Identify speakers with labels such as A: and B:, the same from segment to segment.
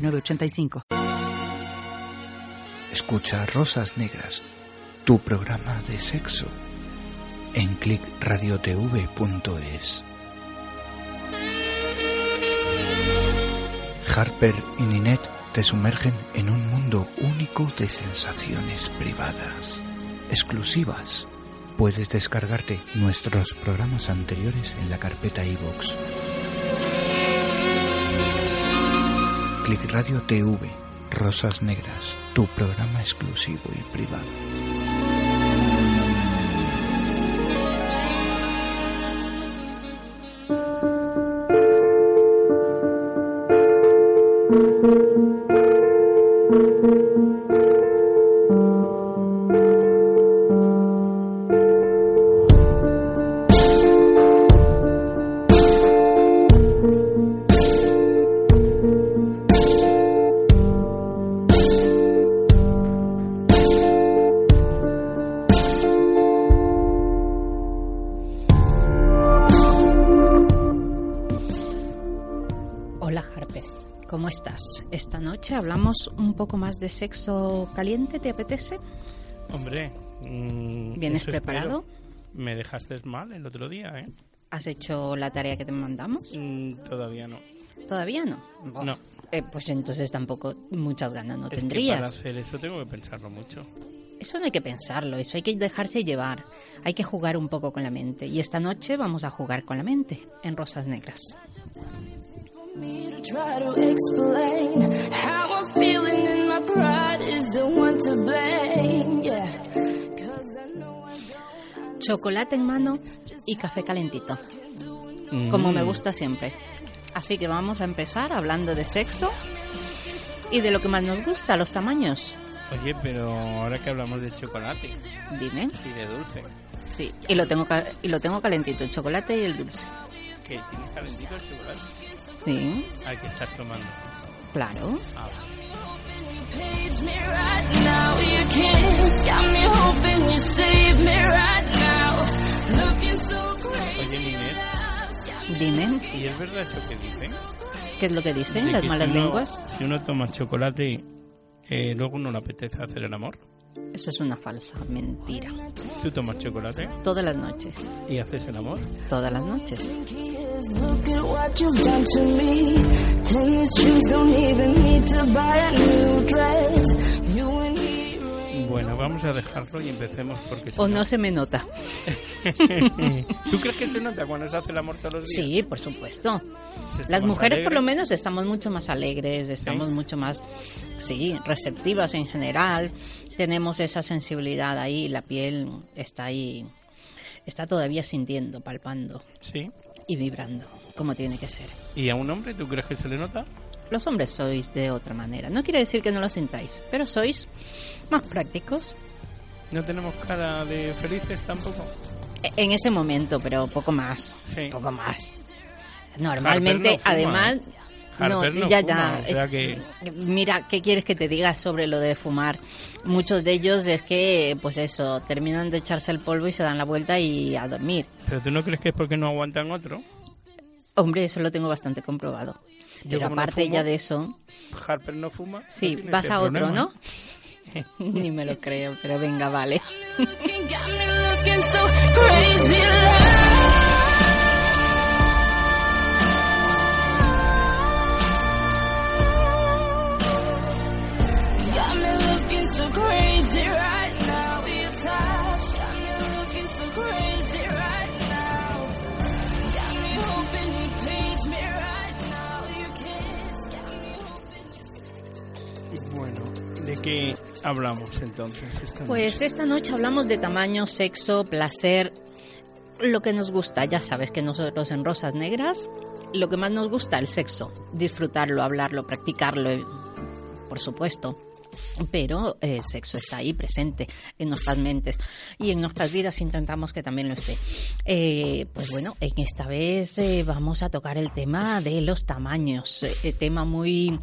A: 906985.
B: Escucha Rosas Negras, tu programa de sexo, en clickradiotv.es. Harper y Ninette te sumergen en un mundo único de sensaciones privadas, exclusivas. Puedes descargarte nuestros programas anteriores en la carpeta iVoox. Click Radio TV, Rosas Negras, tu programa exclusivo y privado.
C: ¿Cómo estás? Esta noche hablamos un poco más de sexo caliente, ¿te apetece?
D: Hombre, mm,
C: ¿Vienes preparado?
D: espero. Me dejaste mal el otro día, ¿eh?
C: ¿Has hecho la tarea que te mandamos?
D: Mm, todavía no.
C: ¿Todavía no?
D: No.
C: Eh, pues entonces tampoco muchas ganas no
D: Es que para
C: tendrías.
D: hacer eso tengo que pensarlo mucho.
C: Eso no hay que pensarlo, eso hay que dejarse llevar. Hay que jugar un poco con la mente. Y esta noche vamos a jugar con la mente en Rosas Negras.
E: Me to try to explain how I'm feeling and my pride is the one to blame. Yeah, 'Cause I know I don't.
C: Chocolate en mano y café calentito, como me gusta siempre. Así que vamos a empezar hablando de sexo y de lo que más nos gusta, los tamaños.
D: Oye, pero ahora que hablamos de chocolate
C: Dime.
D: y de dulce,
C: Sí, y lo tengo y lo tengo calentito, el chocolate y el dulce.
D: ¿qué? ¿Tienes calentito el chocolate?
C: Sí,
D: ¿Al que estás tomando?
C: claro.
D: Ah, Oye,
C: Dime,
D: ¿y es verdad eso que dicen?
C: ¿qué es lo que dicen
D: De
C: las
D: que
C: malas
D: si uno-
C: lenguas?
D: Si uno toma chocolate, eh, luego no le apetece hacer el amor.
C: Eso es una falsa mentira.
D: Tú tomas chocolate
C: Todas las noches,
D: y haces el amor.
C: todas las noches.
D: Vamos a dejarlo y empecemos porque
C: O no se me nota.
D: ¿Tú crees que se nota cuando se hace el amor todos los días?
C: Sí, por supuesto. Las mujeres por lo menos estamos mucho más alegres, estamos
D: ¿Sí?
C: mucho más, sí, receptivas en general. Tenemos esa sensibilidad ahí, la piel está ahí, está todavía sintiendo, palpando
D: Sí.
C: y vibrando, como tiene que ser.
D: ¿Y a un hombre tú crees que se le nota?
C: Los hombres sois de otra manera. No quiere decir que no lo sintáis, pero sois más prácticos
D: ¿No tenemos cara de felices tampoco?
C: E- en ese momento, pero poco más.
D: Sí.
C: Poco más. Normalmente,
D: no
C: además,
D: Harper no
C: ya,
D: fuma,
C: ya.
D: o sea
C: eh,
D: que-
C: Mira, ¿qué quieres que te diga sobre lo de fumar? Muchos de ellos es que, pues eso, terminan de echarse el polvo y se dan la vuelta y a dormir.
D: ¿Pero tú no crees que es porque no aguantan otro?
C: Hombre, eso lo tengo bastante comprobado.
D: Yo
C: Pero
D: como no
C: aparte
D: fumo,
C: ya de eso,
D: Harper no fuma.
C: sí,
D: no
C: vas a otro,
D: problema.
C: ¿no? Ni me lo creo, pero venga, vale.
D: ¿De qué hablamos entonces? esta
C: Pues esta noche hablamos de tamaño, sexo, placer, lo que nos gusta. Ya sabes que nosotros en Rosas Negras, lo que más nos gusta, el sexo. Disfrutarlo, hablarlo, practicarlo, por supuesto. Pero el sexo está ahí presente en nuestras mentes y en nuestras vidas intentamos que también lo esté. Eh, pues bueno, en esta vez eh, vamos a tocar el tema de los tamaños, eh, tema muy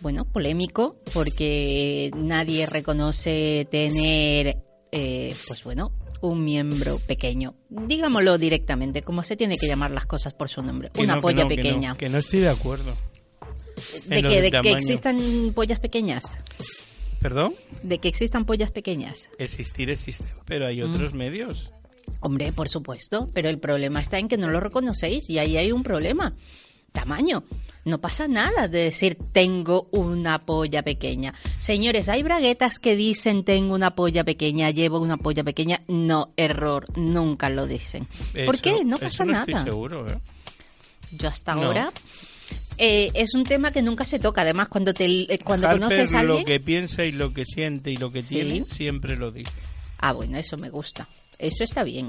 C: bueno polémico porque nadie reconoce tener eh, pues bueno un miembro pequeño, digámoslo directamente, como se tiene que llamar las cosas por su nombre,
D: Que
C: una
D: no,
C: polla
D: no, que no,
C: pequeña.
D: Que no, estoy de acuerdo.
C: ¿De que, de que existan pollas pequeñas?
D: ¿Perdón?
C: ¿De que existan pollas pequeñas?
D: Existir existe, pero hay
C: Mm.
D: otros medios.
C: Hombre, por supuesto, pero el problema está en que no lo reconocéis y ahí hay un problema. Tamaño. No pasa nada de decir tengo una polla pequeña. Señores, hay braguetas que dicen tengo una polla pequeña, llevo una polla pequeña. No, error, nunca lo dicen. ¿Por qué? No
D: eso
C: pasa
D: no
C: nada.
D: Estoy seguro, ¿eh?
C: Yo hasta
D: No.
C: ahora eh, es un tema que nunca se toca. Además, cuando te eh, cuando
D: Harper
C: conoces a alguien,
D: lo que piensa y lo que siente y lo que
C: Sí.
D: tiene siempre lo dice.
C: ah, bueno, eso me gusta. Eso está bien.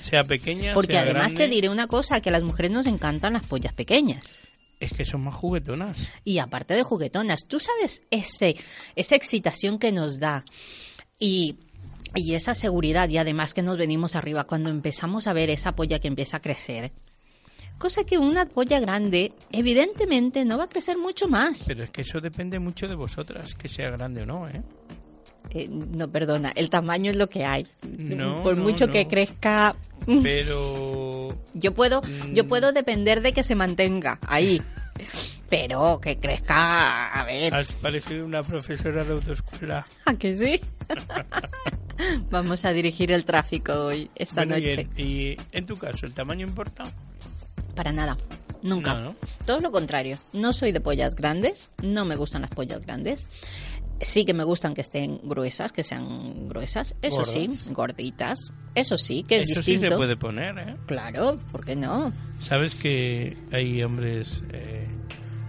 D: Sea pequeña,
C: Porque
D: sea
C: además te diré una cosa, que a las mujeres nos encantan las pollas pequeñas.
D: Es que son más juguetonas.
C: Y aparte de juguetonas, tú sabes ese, esa excitación que nos da y, y esa seguridad y además que nos venimos arriba cuando empezamos a ver esa polla que empieza a crecer. Cosa que una polla grande evidentemente no va a crecer mucho más.
D: Pero es que eso depende mucho de vosotras, que sea grande o no, ¿eh?
C: Eh, no, perdona, el tamaño es lo que hay.
D: No,
C: Por
D: no,
C: mucho
D: no.
C: que crezca,
D: Pero
C: yo puedo, yo
D: Mm.
C: puedo depender de que se mantenga ahí. Pero que crezca, a ver,
D: has parecido una profesora de autoescuela.
C: ¿A que sí? Vamos a dirigir el tráfico hoy, esta
D: Bueno, y,
C: noche.
D: en, y en tu caso, ¿el tamaño importa?
C: Para nada, nunca.
D: No, ¿no?
C: Todo lo contrario. No soy de pollas grandes, no me gustan las pollas grandes. Sí que me gustan que estén gruesas, que sean gruesas, eso sí, gorditas. Eso sí, que es
D: Eso sí se puede poner, ¿eh?
C: Claro, ¿por qué no?
D: ¿Sabes que hay hombres eh,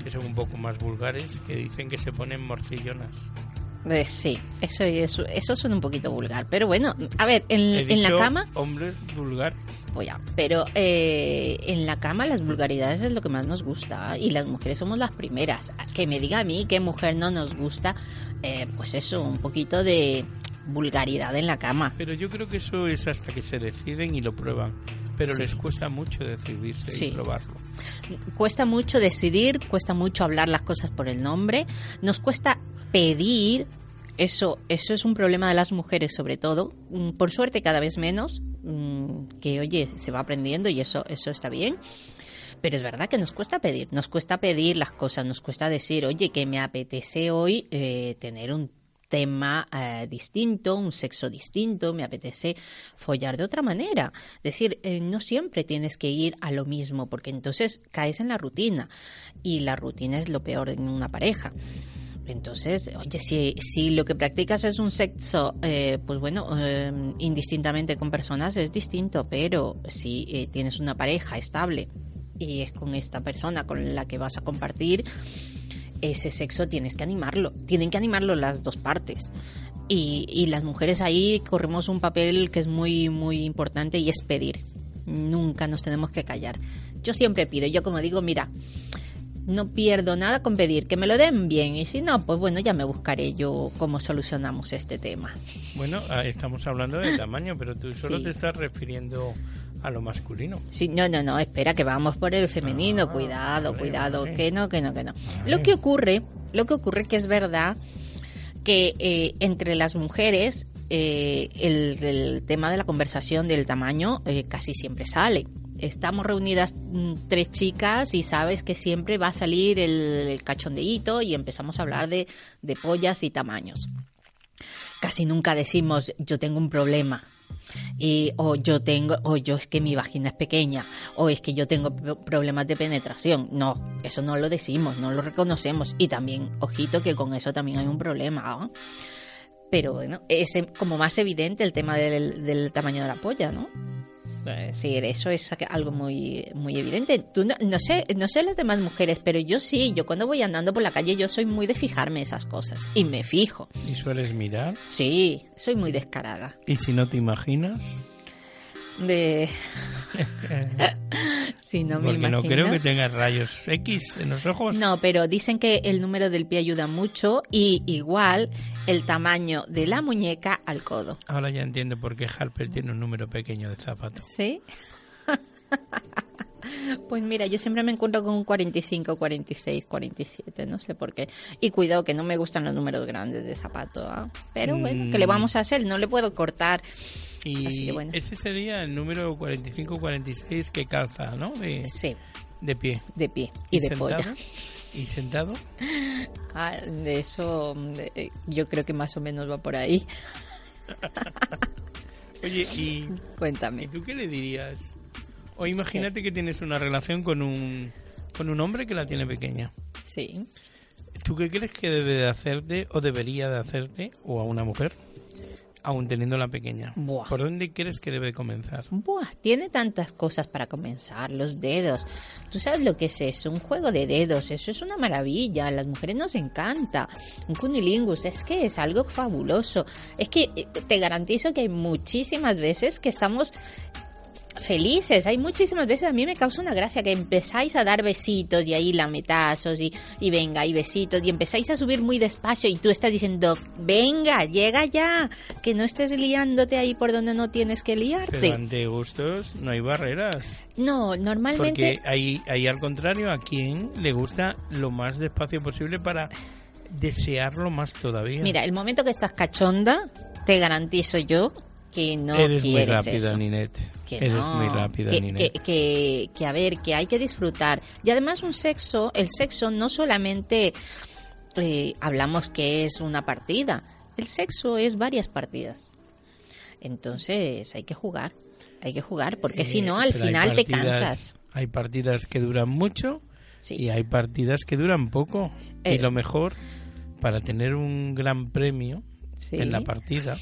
D: que son un poco más vulgares que dicen que se ponen morcillonas?
C: Eh, sí, eso, eso, eso suena un poquito vulgar. Pero bueno, a ver, en,
D: He
C: en la cama,
D: hombres vulgares.
C: Pues ya, pero eh, en la cama las vulgaridades es lo que más nos gusta y las mujeres somos las primeras. Que me diga a mí qué mujer no nos gusta, eh, pues eso, un poquito de vulgaridad en la cama.
D: Pero yo creo que eso es hasta que se deciden y lo prueban. Pero
C: Sí.
D: les cuesta mucho decidirse
C: Sí.
D: y probarlo.
C: Cuesta mucho decidir, cuesta mucho hablar las cosas por el nombre, nos cuesta pedir. Eso, eso es un problema de las mujeres sobre todo. Mm, Por suerte cada vez menos, mm, que oye, se va aprendiendo y eso, eso está bien. Pero es verdad que nos cuesta pedir, nos cuesta pedir las cosas, nos cuesta decir, oye, que me apetece hoy eh, tener un tema eh, distinto, un sexo distinto, me apetece follar de otra manera. Es decir, eh, no siempre tienes que ir a lo mismo, porque entonces caes en la rutina y la rutina es lo peor en una pareja. Entonces, oye, si, lo que practicas es un sexo, eh, pues bueno, indistintamente con personas es distinto, pero si tienes una pareja estable y es con esta persona con la que vas a compartir, ese sexo tienes que animarlo, tienen que animarlo las dos partes. Y, y las mujeres ahí corremos un papel que es muy, muy importante y es pedir. Nunca nos tenemos que callar. Yo siempre pido, yo como digo, mira, no pierdo nada con pedir, que me lo den bien y si no, pues bueno, ya me buscaré yo cómo solucionamos este tema.
D: Bueno, ah, estamos hablando de tamaño, pero tú solo
C: Sí.
D: te estás refiriendo a lo masculino.
C: Sí, no, no, no, espera que vamos por el femenino,
D: Ah,
C: cuidado,
D: vale,
C: cuidado,
D: vale.
C: que no, que no, que no. Lo que ocurre, lo que ocurre que es verdad que eh, entre las mujeres eh, el, el tema de la conversación del tamaño eh, casi siempre sale. Estamos reunidas mm, tres chicas y sabes que siempre va a salir el, el cachondeíto y empezamos a hablar de, de pollas y tamaños. Casi nunca decimos yo tengo un problema y o yo tengo o yo es que mi vagina es pequeña o es que yo tengo pro- problemas de penetración. No eso no lo decimos no lo reconocemos. Y también ojito que con eso también hay un problema ¿ah? pero bueno es como más evidente el tema del, del tamaño de la polla no Sí, eso es algo muy muy evidente. Tú no, no sé, no sé las demás mujeres, pero yo sí, yo cuando voy andando por la calle yo soy muy de fijarme esas cosas y me fijo.
D: Y sueles mirar.
C: Sí, soy muy descarada.
D: Y si no te imaginas,
C: De Sí, no me
D: Porque no
C: imagino.
D: creo que tengas rayos X en los ojos.
C: No, pero dicen que el número del pie ayuda mucho y igual el tamaño de la muñeca al codo.
D: Ahora ya entiendo por qué Harper tiene un número pequeño de zapatos.
C: ¿Sí? Pues mira, yo siempre me encuentro con un 45, 46, 47, no sé por qué. Y cuidado que no me gustan los números grandes de zapato, ¿ah? pero bueno, ¿qué le
D: Mm.
C: vamos a hacer? No le puedo cortar.
D: Y
C: bueno.
D: ese sería el número 45-46 que calza, ¿no? De,
C: Sí,
D: de pie.
C: de pie y, de
D: sentado?
C: polla.
D: ¿Y sentado?
C: Ah, de eso de- yo creo que más o menos va por ahí.
D: Oye, ¿y,
C: Cuéntame.
D: ¿y tú qué le dirías? O imagínate que tienes una relación con un, con un hombre que la tiene pequeña.
C: Sí.
D: ¿Tú qué crees que debe de hacerte o debería de hacerte o a una mujer, aún teniéndola pequeña?
C: Buah.
D: ¿Por dónde crees que debe comenzar?
C: Buah, tiene tantas cosas para comenzar, los dedos. ¿Tú sabes lo que es eso? Un juego de dedos, eso es una maravilla, a las mujeres nos encanta. Un cunilingus, es que es algo fabuloso. Es que eh, te garantizo que hay muchísimas veces que estamos felices. Hay muchísimas veces, a mí me causa una gracia que empezáis a dar besitos y ahí lametazos y, y venga, y besitos y empezáis a subir muy despacio y tú estás diciendo, venga, llega ya, que no estés liándote ahí por donde no tienes que liarte.
D: Pero ante gustos no hay barreras.
C: No, normalmente
D: Porque hay, hay al contrario a quien le gusta lo más despacio posible para desearlo más todavía.
C: Mira, el momento que estás cachonda, te garantizo yo que no
D: Eres muy rápida,
C: eso.
D: Ninette.
C: Que
D: Eres
C: no,
D: muy rápida,
C: que,
D: Ninette.
C: que, que, que, a ver, que hay que disfrutar. Y además un sexo, el sexo no solamente eh, hablamos que es una partida, el sexo es varias partidas. Entonces hay que jugar, hay que jugar, porque si
D: Eh,
C: no al final te cansas.
D: Hay partidas que duran mucho
C: Sí.
D: y hay partidas que duran poco.
C: Eh.
D: Y lo mejor, para tener un gran premio
C: Sí.
D: en la partida,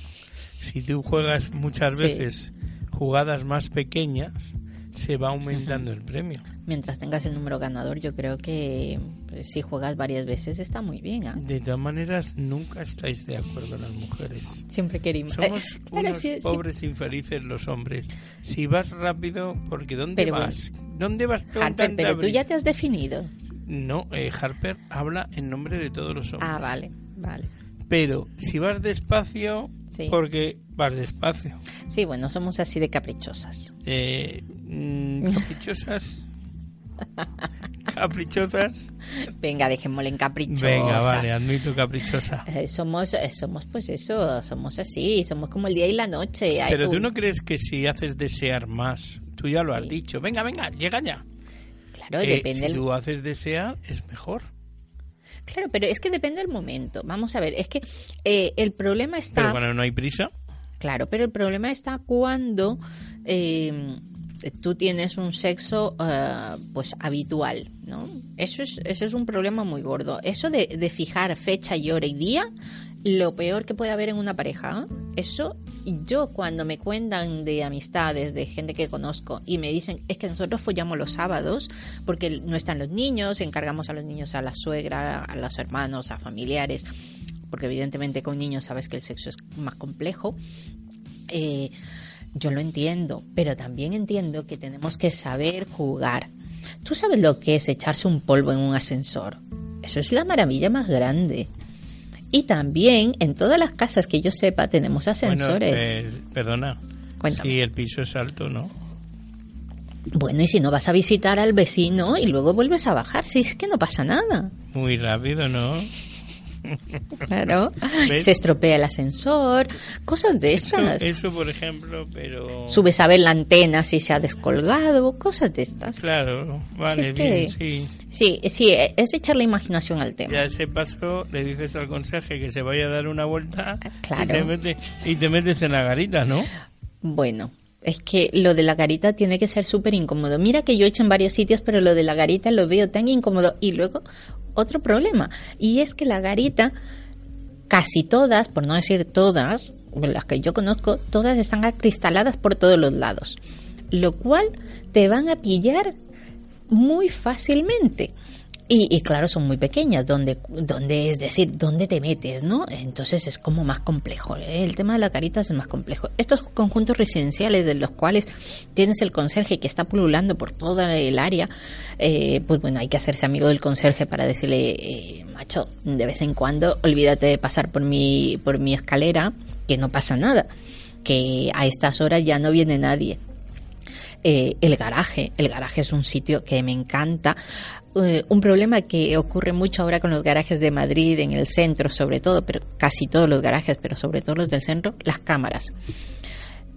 D: si tú juegas muchas
C: Sí.
D: veces jugadas más pequeñas, se va aumentando el premio.
C: Mientras tengas el número ganador, yo creo que pues, si juegas varias veces está muy bien. ¿ah?
D: De todas maneras, nunca estáis de acuerdo las mujeres.
C: Siempre querimos.
D: Somos
C: Eh,
D: unos
C: sí, sí.
D: pobres infelices los hombres. Si vas rápido, porque ¿dónde
C: Pero
D: vas? ¿Dónde vas con
C: Harper,
D: tanta
C: pero tú ya te has definido.
D: No, eh, Harper habla en nombre de todos los hombres.
C: Ah, vale, vale.
D: Pero si vas despacio,
C: Sí.
D: porque vas despacio.
C: Sí, bueno, somos así de caprichosas.
D: Eh, mm, caprichosas. caprichosas.
C: Venga, dejémosle en caprichosas.
D: Venga, vale, admito caprichosa.
C: Eh, somos, eh, somos, pues eso, somos así, somos como el día y la noche.
D: Pero tú no crees que si haces desear más, tú ya lo has dicho. Venga, venga, llega ya.
C: Claro,
D: Eh,
C: depende
D: si
C: el-
D: tú haces desear, es mejor.
C: Claro, pero es que depende del momento. Vamos a ver, es que eh, el problema está...
D: Pero cuando no hay prisa,
C: Claro, pero el problema está cuando eh, tú tienes un sexo eh, pues habitual, ¿no? Eso es, eso es un problema muy gordo. Eso de, de fijar fecha y hora y día, lo peor que puede haber en una pareja. Eso, yo cuando me cuentan de amistades, de gente que conozco, y me dicen, es que nosotros follamos los sábados, porque no están los niños, encargamos a los niños a la suegra, a los hermanos, a familiares, porque evidentemente con niños sabes que el sexo es más complejo. Eh, yo lo entiendo, pero también entiendo que tenemos que saber jugar. ¿Tú sabes lo que es echarse un polvo en un ascensor? Eso es la maravilla más grande. Y también en todas las casas que yo sepa tenemos ascensores.
D: Bueno, pues, perdona.
C: Cuéntame.
D: Si el piso es alto, ¿no?
C: Bueno, y si no vas a visitar al vecino y luego vuelves a bajar, si es que no pasa nada.
D: Muy rápido, ¿no?
C: Claro.
D: ¿Ves?
C: Se estropea el ascensor, cosas de
D: Eso,
C: estas.
D: eso, por ejemplo, pero...
C: Subes a ver la antena si se ha descolgado, cosas de estas.
D: Claro, vale,
C: es que-
D: bien, sí.
C: Sí, sí, es echar la imaginación al tema.
D: Ya ese paso le dices al conserje que se vaya a dar una vuelta
C: Claro.
D: y, te metes, y te metes en la garita, ¿no?
C: Bueno, es que lo de la garita tiene que ser súper incómodo. Mira que yo he hecho en varios sitios, pero lo de la garita lo veo tan incómodo. Y luego, otro problema, y es que la garita, casi todas, por no decir todas, las que yo conozco, todas están acristaladas por todos los lados. Lo cual te van a pillar muy fácilmente. Y, y claro, son muy pequeñas, donde, donde, es decir, dónde te metes, ¿no? Entonces es como más complejo. ¿eh? El tema de la carita es más complejo. Estos conjuntos residenciales de los cuales tienes el conserje que está pululando por toda el área, eh, pues bueno, hay que hacerse amigo del conserje para decirle, eh, macho, de vez en cuando olvídate de pasar por mi, por mi escalera, que no pasa nada, que a estas horas ya no viene nadie. Eh, el garaje. El garaje es un sitio que me encanta. Eh, un problema que ocurre mucho ahora con los garajes de Madrid, en el centro sobre todo, pero casi todos los garajes, pero sobre todo los del centro, las cámaras.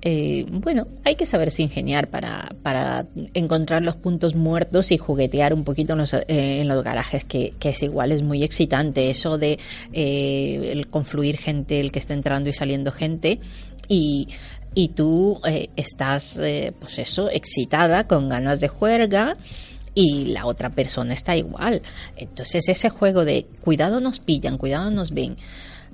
C: Eh, bueno, hay que saberse ingeniar para, para encontrar los puntos muertos y juguetear un poquito en los, garajes, que, que es igual, es muy excitante eso de eh, el confluir gente, el que está entrando y saliendo gente y, y tú eh, estás, eh, pues eso, excitada, con ganas de juerga y la otra persona está igual. Entonces ese juego de cuidado nos pillan, cuidado nos ven,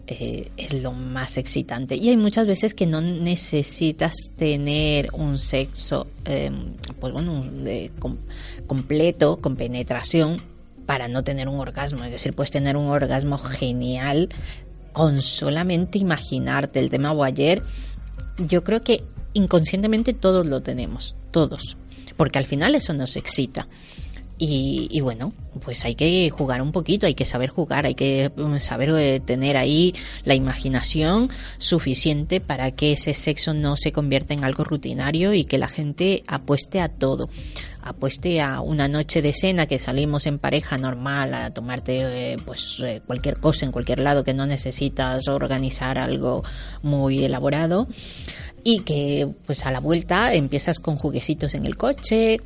C: eh, es lo más excitante. Y hay muchas veces que no necesitas tener un sexo, eh, pues bueno, completo, con penetración, para no tener un orgasmo. Es decir, puedes tener un orgasmo genial con solamente imaginarte el tema ayer. Yo creo que inconscientemente todos lo tenemos, todos, porque al final eso nos excita. Y, bueno, pues hay que jugar un poquito, hay que saber jugar, hay que mm, saber eh, tener ahí la imaginación suficiente para que ese sexo no se convierta en algo rutinario y que la gente apueste a todo. Apueste a una noche de cena que salimos en pareja normal a tomarte eh, pues eh, cualquier cosa en cualquier lado que no necesitas organizar algo muy elaborado y que pues a la vuelta empiezas con juguecitos en el coche,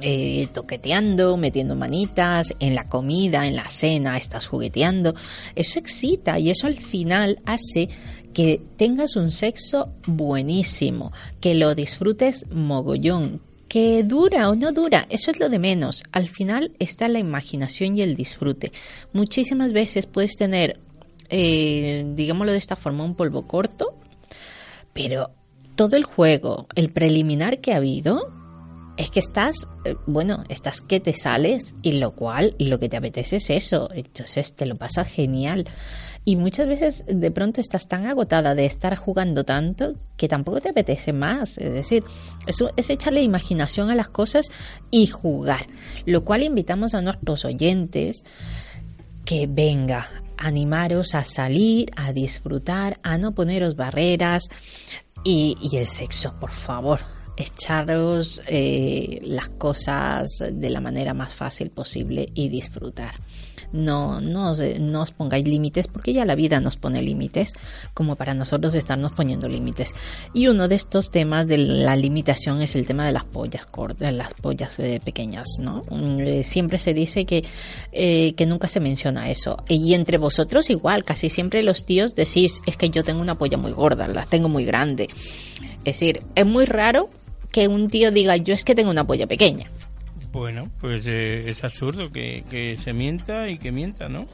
C: eh, toqueteando, metiendo manitas, en la comida, en la cena, estás jugueteando. Eso excita y eso al final hace que tengas un sexo buenísimo, que lo disfrutes mogollón. Que dura o no dura, eso es lo de menos. Al final está la imaginación y el disfrute. Muchísimas veces puedes tener, eh, digámoslo de esta forma, un polvo corto, pero todo el juego, el preliminar que ha habido, es que estás, eh, bueno, estás que te sales y lo cual lo que te apetece es eso. Entonces te lo pasas genial. Y muchas veces de pronto estás tan agotada de estar jugando tanto que tampoco te apetece más. Es decir, eso es echarle imaginación a las cosas y jugar. Lo cual invitamos a nuestros oyentes que venga, animaros a salir, a disfrutar, a no poneros barreras y, y el sexo, por favor, echaros eh, las cosas de la manera más fácil posible y disfrutar. No, no, os, no os pongáis límites porque ya la vida nos pone límites como para nosotros estarnos poniendo límites. Y uno de estos temas de la limitación es el tema de las pollas cortas, las pollas eh, pequeñas, ¿no? Mm, eh, siempre se dice que, eh, que nunca se menciona eso. Y entre vosotros igual, casi siempre los tíos decís, es que yo tengo una polla muy gorda, la tengo muy grande. Es decir, es muy raro que un tío diga, yo es que tengo una polla pequeña.
D: Bueno, pues eh, es absurdo que, que se mienta y que mienta, ¿no?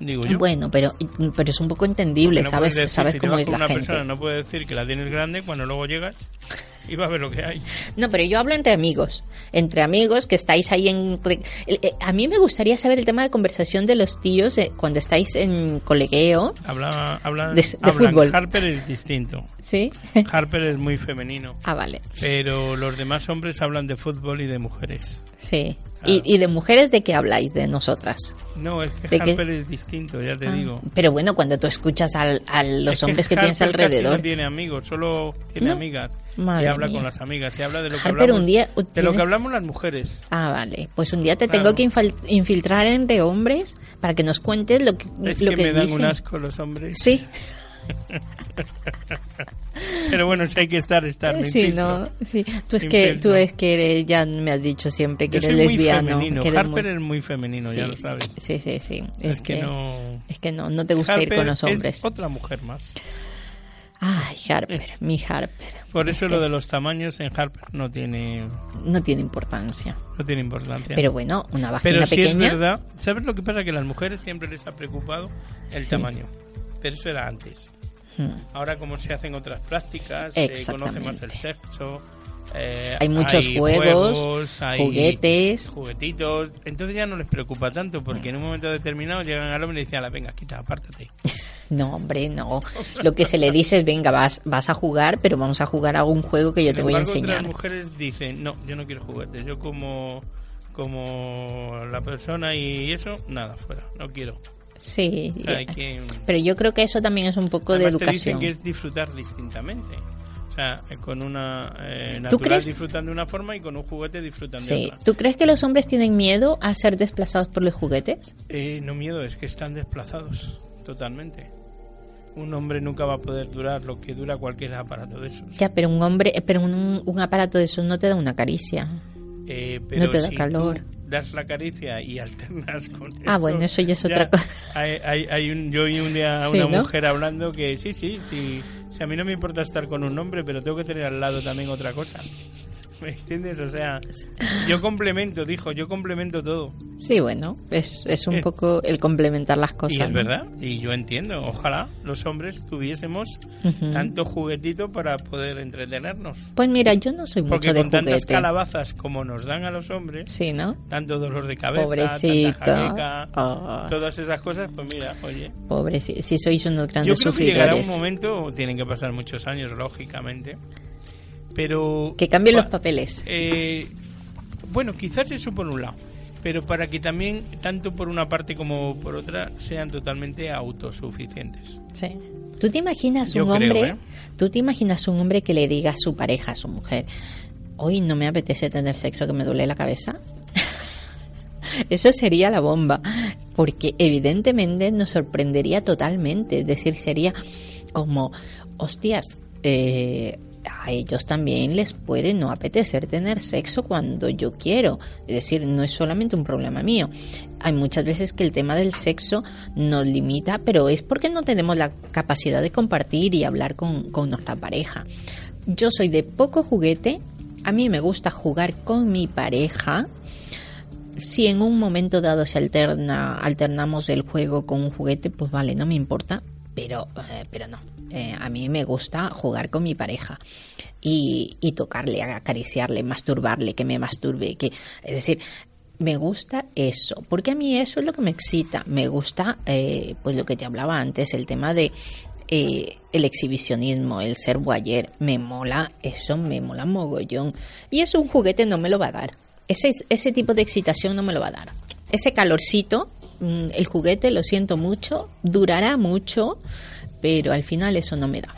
D: Digo yo.
C: Bueno, pero, pero es un poco entendible,
D: no
C: ¿sabes?
D: decir,
C: sabes
D: si
C: cómo es la
D: una
C: gente.
D: persona no puede decir que la tienes grande cuando luego llegas y vas a ver lo que hay.
C: No, pero yo hablo entre amigos. Entre amigos que estáis ahí en... eh, eh, A mí me gustaría saber el tema de conversación de los tíos eh, cuando estáis en colegueo.
D: Habla, habla,
C: De- de
D: hablan.
C: fútbol.
D: Harper es distinto.
C: ¿Sí?
D: Harper es muy femenino.
C: ah, vale.
D: Pero los demás hombres hablan de fútbol y de mujeres.
C: Sí.
D: Claro.
C: Y, y de mujeres de qué habláis? De nosotras.
D: No, es que
C: ¿De qué?
D: Harper es distinto, ya te
C: Ah,
D: digo.
C: Pero bueno, cuando tú escuchas al- a los
D: Es
C: hombres que, tienes
D: Harper casi
C: alrededor.
D: no tiene amigos, solo tiene
C: ¿No?
D: amigas.
C: Madre
D: y habla
C: mía.
D: con las amigas. Y habla de lo que
C: Harper,
D: hablamos.
C: un día
D: De lo que hablamos las mujeres.
C: Ah, vale. Pues un día te
D: Claro.
C: tengo que infiltrar entre hombres para que nos cuentes lo que,
D: Es
C: lo
D: que,
C: que
D: me dan
C: dicen.
D: un asco los hombres.
C: Sí,
D: Pero bueno, si hay que estar, estar. me
C: sí, no, sí. Tú es que tú es que eres, ya me has dicho siempre que
D: Yo
C: eres
D: muy
C: lesbiano.
D: femenino.
C: que eres
D: Harper
C: muy-
D: es muy femenino, ya
C: Sí,
D: lo sabes.
C: Sí, sí, sí.
D: Es, que, no.
C: Es que no, no te gusta ir
D: Harper
C: con los hombres.
D: es otra mujer más.
C: Ay, Harper, mi Harper.
D: Por
C: Es
D: eso
C: que
D: lo de los tamaños en Harper no tiene,
C: No tiene importancia.
D: no tiene importancia.
C: Pero bueno, una vagina
D: Pero sí
C: pequeña.
D: es verdad. ¿Sabes lo que pasa? Que a las mujeres siempre les ha preocupado el
C: Sí.
D: tamaño. Pero eso era antes.
C: Hmm.
D: Ahora como se hacen otras prácticas, se conoce más el sexo, eh,
C: Hay muchos juegos,
D: hay
C: juguetes.
D: juguetitos. Entonces ya no les preocupa tanto porque en un momento determinado llegan al hombre y dicen, "Ala, venga, quita, apártate.
C: No, hombre, no. Lo que se le dice es, venga, vas, vas a jugar, pero vamos a jugar a un juego que yo
D: Sin
C: te voy a enseñar.
D: Otras mujeres dicen, no, yo no quiero juguetes. Yo como, como la persona y eso, nada, fuera, no quiero.
C: Sí,
D: O sea, hay que...
C: pero yo creo que eso también es un poco de
D: Además te
C: educación.
D: dicen que es disfrutar distintamente. O sea, eh, con una eh,
C: ¿Tú
D: natural
C: crees?
D: disfrutan de una forma y con un juguete disfrutan de
C: Sí.
D: otra.
C: ¿Tú crees que los hombres tienen miedo a ser desplazados por los juguetes?
D: Eh, no miedo, es que están desplazados totalmente. Un hombre nunca va a poder durar lo que dura cualquier aparato de esos.
C: Ya, pero un hombre, pero un, un aparato de esos no te da una caricia.
D: Eh, pero
C: No te da
D: si
C: calor.
D: Das la caricia y alternas con
C: Ah,
D: eso,
C: bueno, eso ya es otra cosa.
D: Hay, hay, hay un, yo oí un día a
C: Sí,
D: una
C: ¿no?
D: mujer hablando que sí, sí, sí, si a mí no me importa estar con un hombre, pero tengo que tener al lado también otra cosa. ¿Me entiendes? O sea, yo complemento, dijo, yo complemento todo.
C: Sí, bueno, es, es un
D: Eh.
C: poco el complementar las cosas.
D: Y es
C: ¿no?
D: verdad, y yo entiendo, ojalá los hombres tuviésemos
C: Ujú.
D: tanto juguetito para poder entretenernos.
C: Pues mira, yo no soy
D: Porque
C: mucho de
D: con tantas
C: juguete.
D: calabazas como nos dan a los hombres,
C: Sí, ¿no?
D: tanto dolor de cabeza,
C: Pobrecito.
D: tanta jaqueca,
C: Ah.
D: todas esas cosas, pues mira, oye.
C: Pobre, si, sois unos
D: Yo
C: grandes
D: creo que llegará un
C: sufridores.
D: momento, tienen que pasar muchos años, lógicamente, pero...
C: Que cambien los
D: pa-
C: papeles.
D: eh, bueno, quizás eso por un lado, pero para que también, tanto por una parte como por otra, sean totalmente autosuficientes.
C: Sí. ¿Tú te imaginas
D: Yo
C: un
D: creo,
C: hombre?
D: ¿eh?
C: ¿Tú te imaginas un hombre que le diga a su pareja, a su mujer, hoy no me apetece tener sexo que me duele la cabeza? Eso sería la bomba, porque evidentemente nos sorprendería totalmente. Es decir, sería como, hostias, eh, a ellos también les puede no apetecer tener sexo cuando yo quiero. Es decir, no es solamente un problema mío. Hay muchas veces que el tema del sexo nos limita, pero es porque no tenemos la capacidad de compartir y hablar con, con nuestra pareja. Yo soy de poco juguete, a mí me gusta jugar con mi pareja. Si en un momento dado se alterna, alternamos el juego con un juguete, pues vale, no me importa, pero, eh, pero no. Eh, a mí me gusta jugar con mi pareja y, tocarle, acariciarle, masturbarle, que me masturbe, que, es decir, me gusta eso, porque a mí eso es lo que me excita. Me gusta, eh, pues lo que te hablaba antes, el tema de eh, el exhibicionismo, el ser boyer, me mola, eso me mola mogollón. Y eso un juguete no me lo va a dar. Ese, ese tipo de excitación no me lo va a dar. Ese calorcito, mm, el juguete, lo siento mucho, durará mucho, pero al final eso no me da.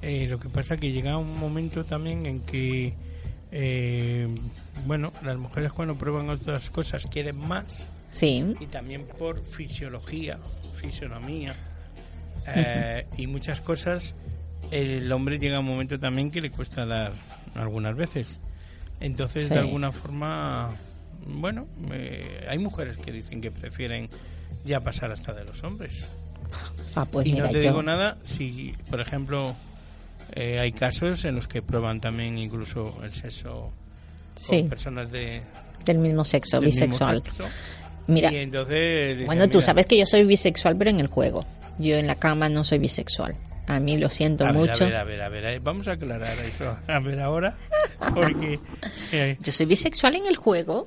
D: Eh, lo que pasa es que llega un momento también en que, eh, bueno, las mujeres cuando prueban otras cosas quieren más
C: Sí,
D: y también por fisiología, fisionomía eh, y muchas cosas, el hombre llega a un momento también que le cuesta dar algunas veces. Entonces,
C: Sí.
D: de alguna forma, bueno, hay mujeres que dicen que prefieren ya pasar hasta de los hombres.
C: Ah, pues
D: y
C: mira,
D: no te
C: yo-
D: digo nada si, por ejemplo, eh, hay casos en los que prueban también incluso el sexo
C: Sí.
D: con personas de
C: del mismo sexo,
D: del mismo
C: bisexual.
D: sexo.
C: Mira,
D: Y entonces dicen,
C: Bueno, tú sabes que yo soy bisexual, pero en el juego. Yo en la cama no soy bisexual. A mí lo siento
D: a ver,
C: mucho.
D: A ver, a ver, a ver, eh, vamos a aclarar eso. A ver ahora, porque eh,
C: Yo soy bisexual en el juego.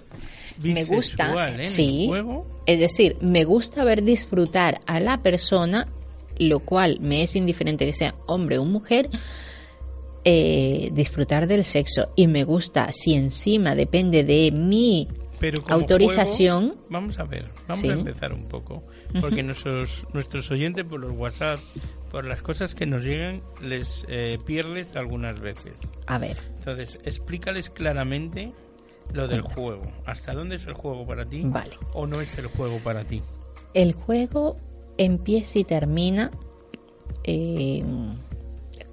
C: Me gusta.
D: bisexual, ¿eh? En
C: sí.
D: el juego,
C: Es decir, me gusta ver disfrutar a la persona, lo cual me es indiferente que sea hombre o mujer, eh, disfrutar del sexo. Y me gusta, si encima depende de mi
D: pero como
C: autorización.
D: juego, vamos a ver, vamos
C: Sí.
D: a empezar un poco, porque nuestros nuestros oyentes por los WhatsApp, por las cosas que nos llegan, les eh, pierdes algunas veces.
C: A ver,
D: Entonces, explícales claramente lo del juego. ¿Hasta dónde es el juego para ti?
C: Vale.
D: ¿O no es el juego para ti?
C: el juego empieza y termina eh,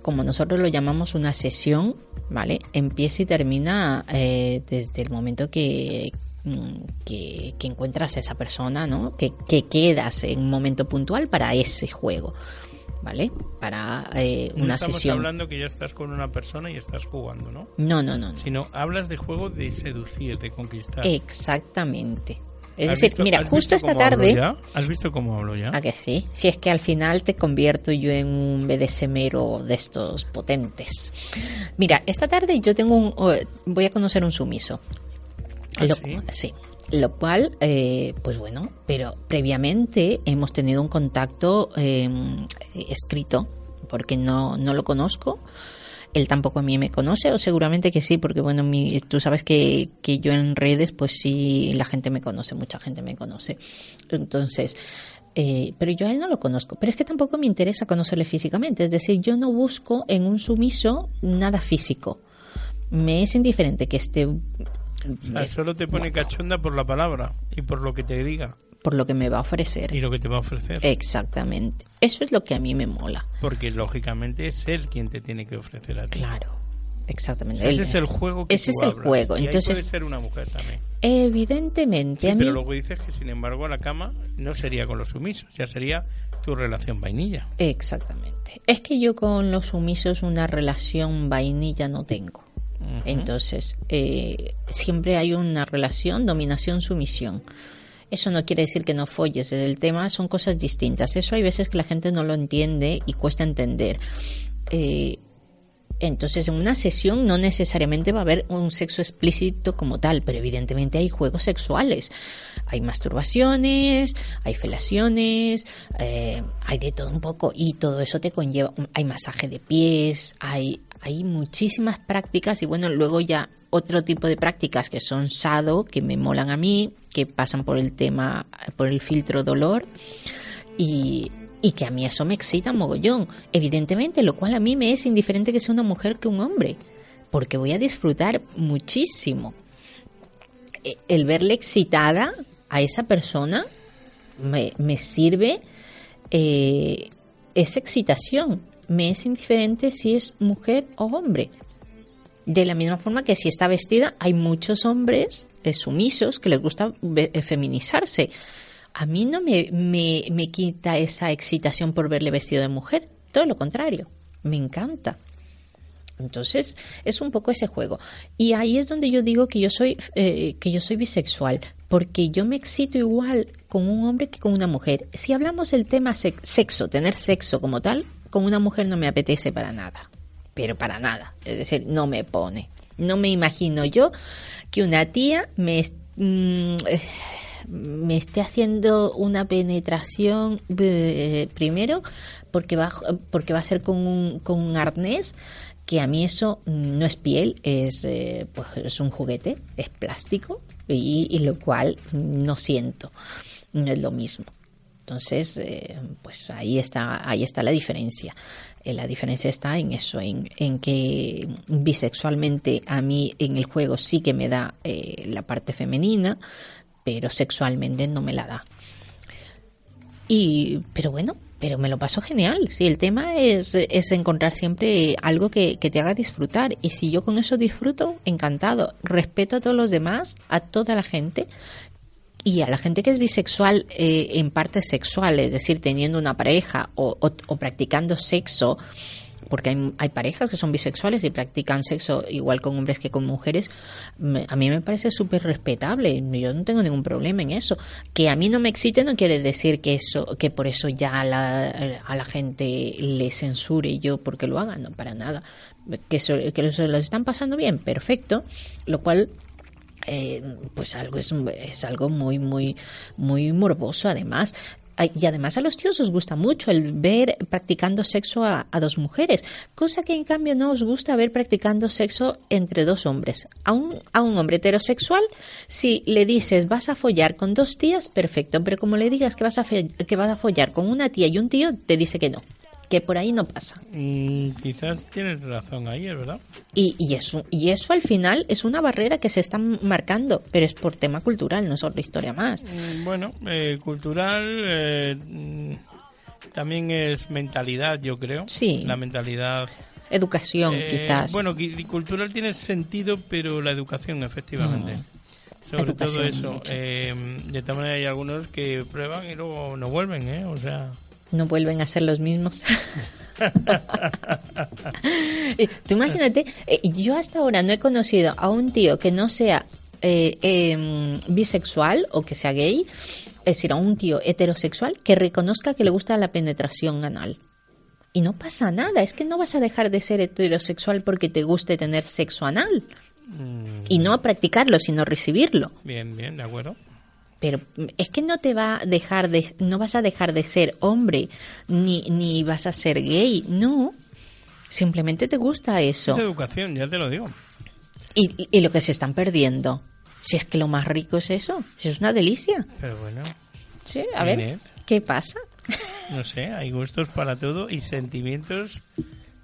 C: como nosotros lo llamamos una sesión, ¿vale? Empieza y termina eh, desde el momento que, que, que encuentras a esa persona, ¿no? Que, que quedas en un momento puntual para ese juego, ¿vale? Para eh,
D: No
C: una
D: estamos
C: sesión.
D: hablando que ya estás con una persona y estás jugando, ¿no?
C: No, no, no, no.
D: Sino hablas de juego de seducir, de conquistar.
C: Exactamente. Es
D: ¿Has
C: decir,
D: visto-
C: mira, justo esta tarde...
D: ¿Has visto cómo hablo ya?
C: ¿A que sí? Si es que al final te convierto yo en un BDSMero de estos potentes. Mira, esta tarde yo tengo un... oh, voy a conocer un sumiso.
D: ¿Ah,
C: Lo-
D: sí?
C: sí. Lo cual, eh, pues bueno, pero previamente hemos tenido un contacto eh, escrito, porque no, no lo conozco. Él tampoco a mí me conoce, o seguramente que sí, porque bueno, mi- tú sabes que, que yo en redes, pues sí, la gente me conoce, mucha gente me conoce. Entonces, eh, pero yo a él no lo conozco. Pero es que tampoco me interesa conocerle físicamente. Es decir, yo no busco en un sumiso nada físico. Me es indiferente que esté
D: O sea, solo te pone cachonda por la palabra y por lo que te diga
C: por lo que me va a ofrecer.
D: y lo que te va a ofrecer.
C: Exactamente. Eso es lo que a mí me mola.
D: Porque lógicamente es él quien te tiene que ofrecer a ti.
C: Claro. Exactamente.
D: Ese
C: Él-
D: es el juego que
C: Ese
D: tú
C: es el
D: hablas.
C: juego.
D: Y ahí
C: Entonces,
D: puede ser una mujer también.
C: evidentemente,
D: Sí,
C: a mí.
D: pero luego dices que sin embargo a la cama no sería con los sumisos, ya sería tu relación vainilla.
C: Exactamente. Es que yo con los sumisos una relación vainilla no tengo. Entonces, eh, siempre hay una relación dominación-sumisión. Eso no quiere decir que no folles. El tema son cosas distintas. Eso hay veces que la gente no lo entiende y cuesta entender. Eh, entonces, en una sesión no necesariamente va a haber un sexo explícito como tal, pero evidentemente hay juegos sexuales. Hay masturbaciones, hay felaciones, eh, hay de todo un poco y todo eso te conlleva. Hay masaje de pies, hay, hay muchísimas prácticas y bueno, luego ya otro tipo de prácticas que son sado, que me molan a mí, que pasan por el tema, por el filtro dolor y, y que a mí eso me excita mogollón, evidentemente, lo cual a mí me es indiferente que sea una mujer que un hombre, porque voy a disfrutar muchísimo. E- El verle excitada a esa persona me, me sirve eh, esa excitación. Me es indiferente si es mujer o hombre. De la misma forma que si está vestida, hay muchos hombres eh, sumisos que les gusta eh, feminizarse. A mí no me, me, me quita esa excitación por verle vestido de mujer. Todo lo contrario. Me encanta. Entonces, es un poco ese juego. Y ahí es donde yo digo que yo soy, eh, que yo soy bisexual, porque yo me excito igual con un hombre que con una mujer. Si hablamos del tema sex- sexo, tener sexo como tal, con una mujer no me apetece para nada. Pero para nada. Es decir, no me pone. No me imagino yo que una tía me, mm, me esté haciendo una penetración primero porque va, porque va a ser con un, con un arnés que a mí eso no es piel, es, eh, pues es un juguete, es plástico y lo cual no siento, no es lo mismo. Entonces, eh, pues ahí está, ahí está la diferencia. Eh, la diferencia está en eso, en, en que bisexualmente a mí en el juego sí que me da eh, la parte femenina, pero sexualmente no me la da. Y, pero bueno, pero me lo paso genial. Si el tema es, es encontrar siempre algo que, que te haga disfrutar. Y si yo con eso disfruto, encantado. Respeto a todos los demás, a toda la gente. Y a la gente que es bisexual eh, en parte sexual, es decir, teniendo una pareja o, o- practicando sexo, porque hay, hay parejas que son bisexuales y practican sexo igual con hombres que con mujeres, me- a mí me parece súper respetable. Yo no tengo ningún problema en eso. Que a mí no me excite no quiere decir que eso, que por eso ya a la, a la gente le censure yo porque lo hagan, no para nada. Que, eso, que se lo están pasando bien, perfecto. Lo cual eh, pues algo es, es algo muy muy muy morboso además y además a los tíos os gusta mucho el ver practicando sexo a, a dos mujeres, cosa que en cambio no os gusta ver practicando sexo entre dos hombres. A un, a un hombre heterosexual, si le dices vas a follar con dos tías, perfecto, pero como le digas que vas a, que vas a follar con una tía y un tío, te dice que no, que por ahí no pasa.
D: Mm, quizás tienes razón ahí, es verdad.
C: Y, y, eso, y eso al final es una barrera que se está marcando, pero es por tema cultural, no es otra historia más.
D: Mm, Bueno, eh, cultural eh, mm, también es mentalidad, yo creo.
C: Sí.
D: La mentalidad.
C: Educación,
D: eh,
C: quizás.
D: Bueno, cultural tiene sentido, pero la educación, efectivamente. Sobre
C: Mm. Educación,
D: todo eso. Eh, de todas maneras, hay algunos que prueban y luego no vuelven, ¿eh? O sea.
C: No vuelven a ser los mismos. Tú imagínate, eh, yo hasta ahora no he conocido a un tío que no sea eh, eh, bisexual o que sea gay, es decir, a un tío heterosexual que reconozca que le gusta la penetración anal. Y no pasa nada, es que no vas a dejar de ser heterosexual porque te guste tener sexo anal. Y no practicarlo, sino recibirlo.
D: Bien, bien, de acuerdo.
C: Pero es que no te va a dejar de, no vas a dejar de ser hombre, ni, ni vas a ser gay, no. Simplemente te gusta eso.
D: Es educación, ya te lo digo.
C: Y, y- lo que se están perdiendo. Si es que lo más rico es eso, si es una delicia.
D: Pero bueno,
C: Sí, a ver. ¿qué pasa?
D: no sé, hay gustos para todo y sentimientos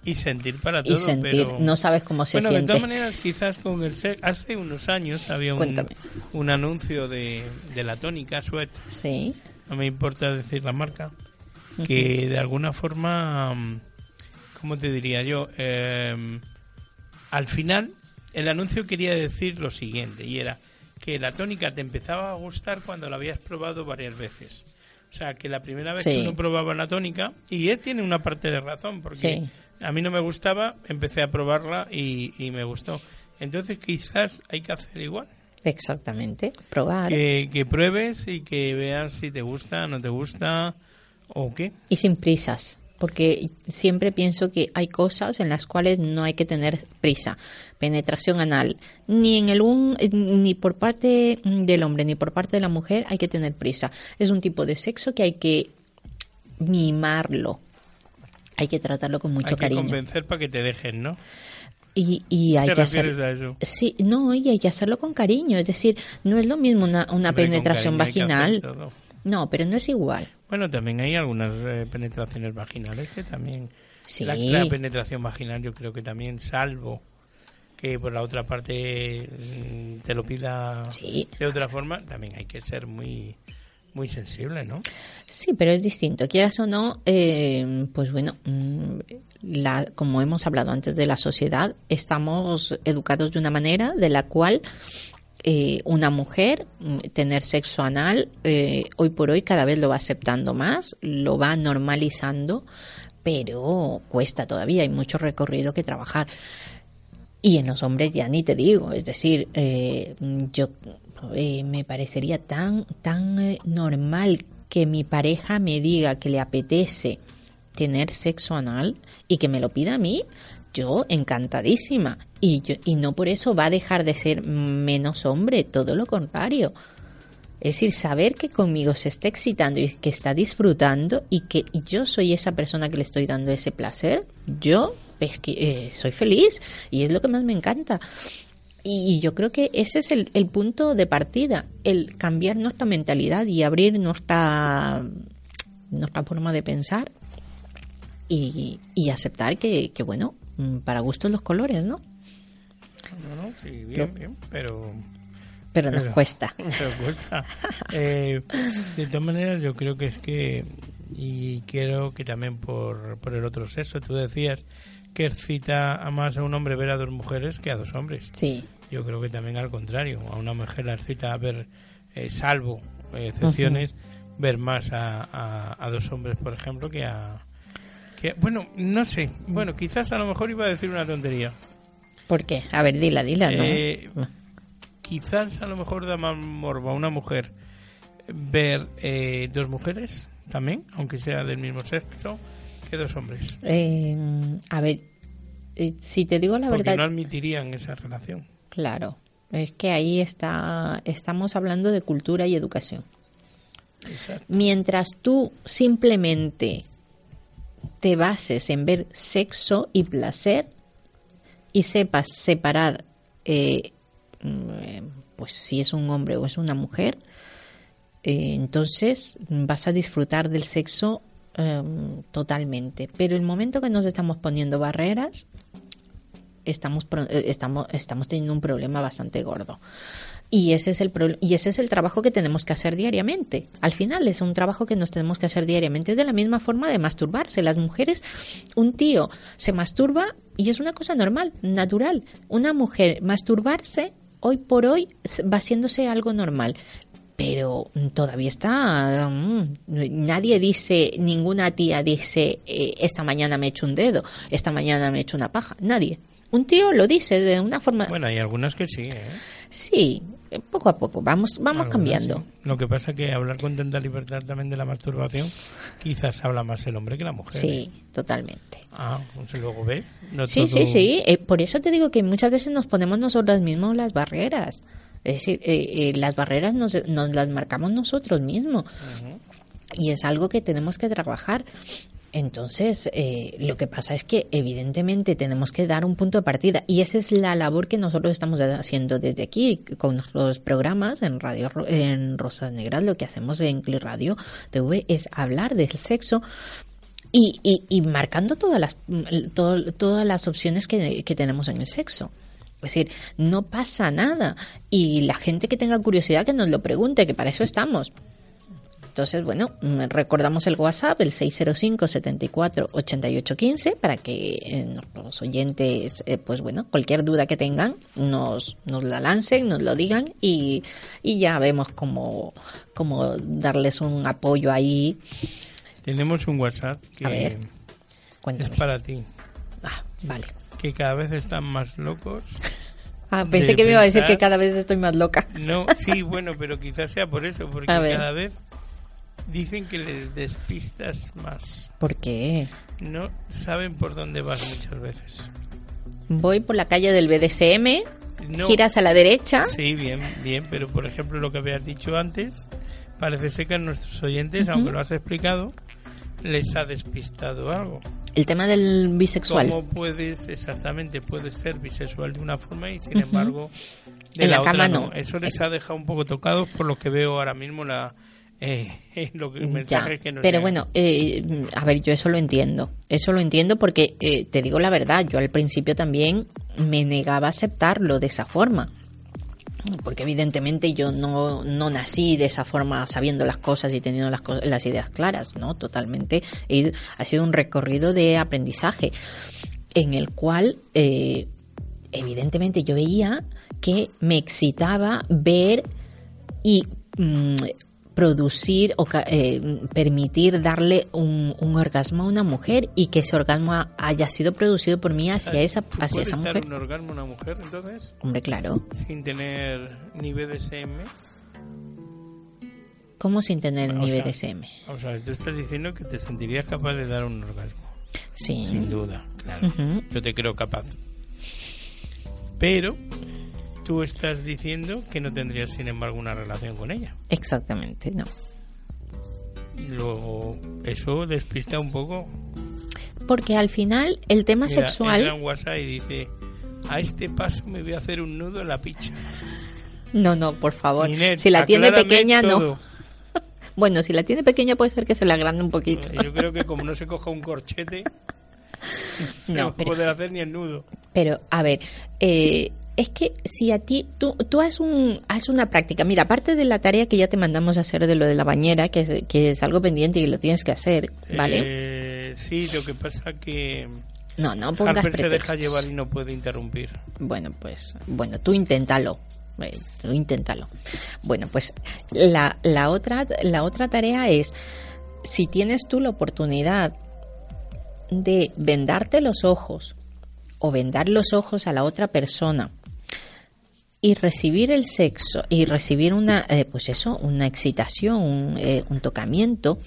D: y sentir para
C: Y
D: todo.
C: sentir,
D: pero...
C: no sabes cómo se
D: bueno, de
C: siente.
D: todas maneras, quizás con el sexo... Hace unos años había un, anuncio de, de la tónica Sweat,
C: Sí,
D: no me importa decir la marca, que de alguna forma, mm, ¿cómo te diría yo? Eh, al final, el anuncio quería decir lo siguiente, y era que la tónica te empezaba a gustar cuando la habías probado varias veces. O sea, que la primera vez
C: Sí.
D: que uno probaba la tónica, y él tiene una parte de razón, porque
C: Sí.
D: A mí no me gustaba, empecé a probarla y, y me gustó. Entonces quizás hay que hacer igual.
C: exactamente. Probar.
D: Que, que pruebes y que veas si te gusta, no te gusta o qué.
C: Y sin prisas. Porque siempre pienso que hay cosas en las cuales no hay que tener prisa. Penetración anal. Ni en el un, ni por parte del hombre ni por parte de la mujer hay que tener prisa. Es un tipo de sexo que hay que mimarlo. Hay que tratarlo con mucho
D: hay que
C: cariño.
D: convencer para que te dejen, ¿no?
C: Y, y hay
D: ¿Te
C: que hacer.
D: a eso?
C: Sí, no, y hay que hacerlo con cariño. Es decir, no es lo mismo una, una
D: Hombre,
C: penetración
D: cariño
C: vaginal. No, pero no es igual.
D: Bueno, también hay algunas eh, penetraciones vaginales que también...
C: Sí.
D: La, la penetración vaginal yo creo que también, salvo que por la otra parte mm, te lo pida
C: Sí.
D: de otra forma, también hay que ser muy muy sensible, ¿no?
C: Sí, pero es distinto. Quieras o no, eh, pues bueno, mm, como hemos hablado antes de la sociedad, estamos educados de una manera de la cual eh, una mujer mm, tener sexo anal eh, hoy por hoy cada vez lo va aceptando más, lo va normalizando, pero cuesta todavía, hay mucho recorrido que trabajar. Y en los hombres ya ni te digo, es decir, eh, yo eh, me parecería tan tan eh, normal que mi pareja me diga que le apetece tener sexo anal y que me lo pida a mí, yo encantadísima. Y, yo, y no por eso va a dejar de ser menos hombre, todo lo contrario. Es decir, saber que conmigo se está excitando y que está disfrutando y que yo soy esa persona que le estoy dando ese placer, yo es que eh, soy feliz y es lo que más me encanta. Y yo creo que ese es el, el punto de partida, el cambiar nuestra mentalidad y abrir nuestra, nuestra forma de pensar y, y aceptar que, que, bueno, mm, para gustos los colores, ¿no?
D: No, no, sí, bien, bien, pero
C: Pero nos
D: Pero-
C: cuesta.
D: Pero cuesta. Eh, de todas maneras, yo creo que es que, y creo que también por, por el otro sexo, tú decías que excita a más a un hombre ver a dos mujeres que a dos hombres.
C: Sí,
D: Yo creo que también al contrario, a una mujer la excita a ver, eh, salvo eh, excepciones, ver más a, a- a dos hombres, por ejemplo, que a... Que, bueno, no sé. Bueno, quizás a lo mejor iba a decir una tontería.
C: ¿por qué? A ver, dila, dila, ¿no?
D: Eh, quizás a lo mejor da más morbo a una mujer ver eh, dos mujeres también, aunque sea del mismo sexo, que dos hombres.
C: Eh, a ver, eh, si te digo la
D: porque
C: verdad,
D: no admitirían esa relación.
C: claro, es que ahí está, estamos hablando de cultura y educación.
D: Exacto.
C: Mientras tú simplemente te bases en ver sexo y placer y sepas separar, eh, mm, pues si es un hombre o es una mujer, eh, entonces vas a disfrutar del sexo eh, totalmente. Pero el momento que nos estamos poniendo barreras, estamos, eh, estamos, estamos teniendo un problema bastante gordo. Y ese es el y ese es el trabajo que tenemos que hacer diariamente. Al final es un trabajo que nos tenemos que hacer diariamente. Es de la misma forma de masturbarse. Las mujeres, un tío se masturba y es una cosa normal, natural. Una mujer masturbarse hoy por hoy va haciéndose algo normal. Pero todavía está. mm, nadie dice, ninguna tía dice, eh, esta mañana me he hecho un dedo, esta mañana me he hecho una paja. Nadie. Un tío lo dice de una forma.
D: Bueno, hay algunas que sí, ¿eh?
C: Sí, eh, poco a poco, vamos, vamos
D: Algunas
C: cambiando.
D: sí. Lo que pasa que hablar con tanta libertad también de la masturbación, quizás habla más el hombre que la mujer.
C: Sí, totalmente.
D: Ah, pues luego ves. No
C: Sí,
D: todo-
C: sí, sí. Eh, por eso te digo que muchas veces nos ponemos nosotros mismos las barreras. Es decir, eh, eh, las barreras nos, nos las marcamos nosotros mismos. Y es algo que tenemos que trabajar. Entonces, eh, lo que pasa es que evidentemente tenemos que dar un punto de partida y esa es la labor que nosotros estamos haciendo desde aquí con los programas en Radio en Rosas Negras. Lo que hacemos en Cli Radio TV es hablar del sexo y, y, y marcando todas las todo- todas las opciones que, que tenemos en el sexo. Es decir, no pasa nada y la gente que tenga curiosidad que nos lo pregunte, que para eso estamos. Entonces, bueno, mm, recordamos el WhatsApp, el 605 74 88 15, para que eh, los oyentes, eh, pues bueno, cualquier duda que tengan, nos, nos la lancen, nos lo digan y, y ya vemos cómo, cómo darles un apoyo ahí.
D: Tenemos un WhatsApp que
C: A ver,
D: es para ti.
C: Ah, vale.
D: Que cada vez están más locos.
C: Ah, pensé que me iba a decir que cada vez estoy más loca.
D: No, sí, bueno, pero quizás sea por eso, porque cada vez dicen que les despistas más.
C: ¿Por qué?
D: No saben por dónde vas muchas veces.
C: Voy por la calle del BDSM,
D: No,
C: giras a la derecha.
D: Sí, bien, bien, pero por ejemplo lo que habías dicho antes, parece ser que a nuestros oyentes, aunque lo has explicado, les ha despistado algo.
C: El tema del bisexual.
D: ¿Cómo puedes, exactamente, puedes ser bisexual de una forma y sin
C: Ujú.
D: embargo de
C: En la
D: otra
C: cama
D: no?
C: no.
D: Eso les ha dejado un poco tocados por lo que veo ahora mismo la eh, lo que el
C: Ya,
D: que nos
C: pero
D: llegan.
C: bueno, eh, a ver, yo eso lo entiendo. Eso lo entiendo porque, eh, te digo la verdad, yo al principio también me negaba a aceptarlo de esa forma. Porque evidentemente yo no, no nací de esa forma sabiendo las cosas y teniendo las, las ideas claras, ¿no? Totalmente. He ha sido un recorrido de aprendizaje en el cual, eh, evidentemente, yo veía que me excitaba ver y mm, producir o eh, permitir darle un, un orgasmo a una mujer y que ese orgasmo ha- haya sido producido por mí hacia esa
D: ¿Tú
C: hacia
D: puedes
C: esa
D: dar
C: mujer.
D: un orgasmo a una mujer entonces
C: Hombre, claro.
D: sin tener ni BDSM?
C: ¿Cómo sin tener
D: O
C: ni
D: sea,
C: BDSM?
D: Vamos a ver, tú estás diciendo que te sentirías capaz de dar un orgasmo.
C: Sí.
D: Sin duda, claro. Yo te creo capaz. Pero tú estás diciendo que no tendrías, sin embargo, una relación con ella.
C: Exactamente, no.
D: Luego, eso despista un poco.
C: Porque al final el tema
D: Mira,
C: sexual...
D: entra en WhatsApp y dice, a este paso me voy a hacer un nudo en la picha.
C: No, no, por favor. Si la tiene pequeña, no.
D: todo.
C: Bueno, si la tiene pequeña puede ser que se la agrande un poquito.
D: Yo creo que como no se coja un corchete,
C: No,
D: no, poder hacer ni el nudo.
C: Pero, a ver, eh, es que si a ti, tú, tú haz, un, haz una práctica. Mira, aparte de la tarea que ya te mandamos a hacer de lo de la bañera, que es, que es algo pendiente y lo tienes que hacer, ¿vale?
D: Eh, sí, lo que pasa que
C: no, no pongas
D: Harper se deja llevar y no puede interrumpir.
C: Bueno, pues, bueno, tú inténtalo. Eh, Tú inténtalo. Bueno, pues la, la, otra, la otra tarea es, si tienes tú la oportunidad de vendarte los ojos o vendar los ojos a la otra persona y recibir el sexo y recibir una, eh, pues eso, una excitación, un, eh, un tocamiento,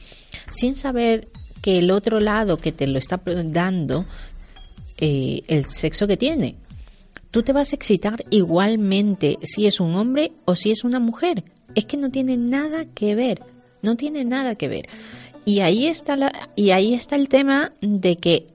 C: sin saber que el otro lado que te lo está dando eh, el sexo que tiene. Tú te vas a excitar igualmente si es un hombre o si es una mujer. Es que no tiene nada que ver. No tiene nada que ver. Y ahí está la, y ahí está el tema de que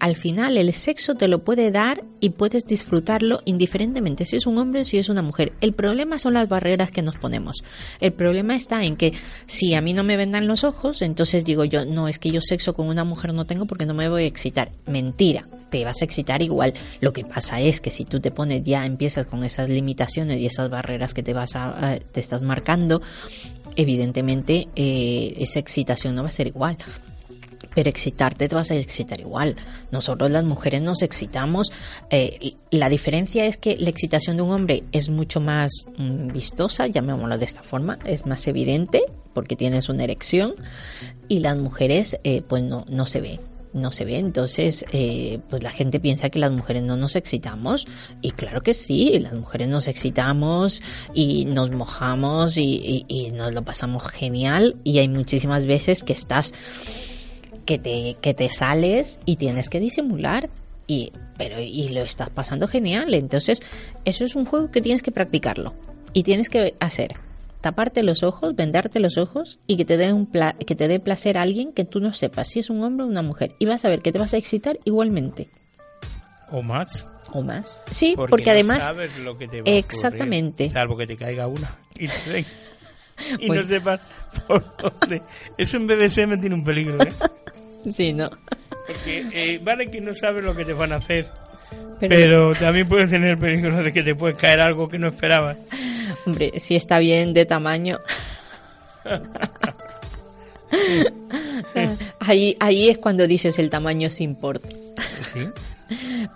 C: al final el sexo te lo puede dar y puedes disfrutarlo indiferentemente si es un hombre o si es una mujer. El problema son las barreras que nos ponemos. El problema está en que si a mí no me vendan los ojos, entonces digo yo, no, es que yo sexo con una mujer no tengo porque no me voy a excitar. Mentira, te vas a excitar igual. Lo que pasa es que si tú te pones ya empiezas con esas limitaciones y esas barreras que te vas a, te estás marcando, evidentemente eh, esa excitación no va a ser igual. Pero excitarte te vas a excitar igual. Nosotros las mujeres nos excitamos. eh, la diferencia es que la excitación de un hombre es mucho más mm, vistosa, llamémoslo de esta forma, es más evidente porque tienes una erección y las mujeres eh, pues no, no se ve. no se ve. Entonces, eh, pues la gente piensa que las mujeres no nos excitamos. Y claro que sí, las mujeres nos excitamos y nos mojamos y nos lo pasamos genial. Y hay muchísimas veces que estás, que te, que te sales y tienes que disimular. Y, pero, y lo estás pasando genial. Entonces, eso es un juego que tienes que practicarlo. Y tienes que hacer taparte los ojos, vendarte los ojos y que te dé un pla- que te dé placer a alguien que tú no sepas si es un hombre o una mujer y vas a ver que te vas a excitar igualmente
D: O más.
C: o más. Sí, porque,
D: Porque, no
C: además
D: sabes lo que te va a ocurrir,
C: Exactamente.
D: salvo que te caiga una y, te y no sepas por dónde. Eso en BDSM tiene un peligro, ¿eh?
C: sí, no.
D: Porque eh, vale que no sabes lo que te van a hacer,
C: Pero,
D: pero también puedes tener el peligro de que te puede caer algo que no esperabas.
C: hombre, si está bien de tamaño. ahí ahí es cuando dices el tamaño se importa.
D: Sí.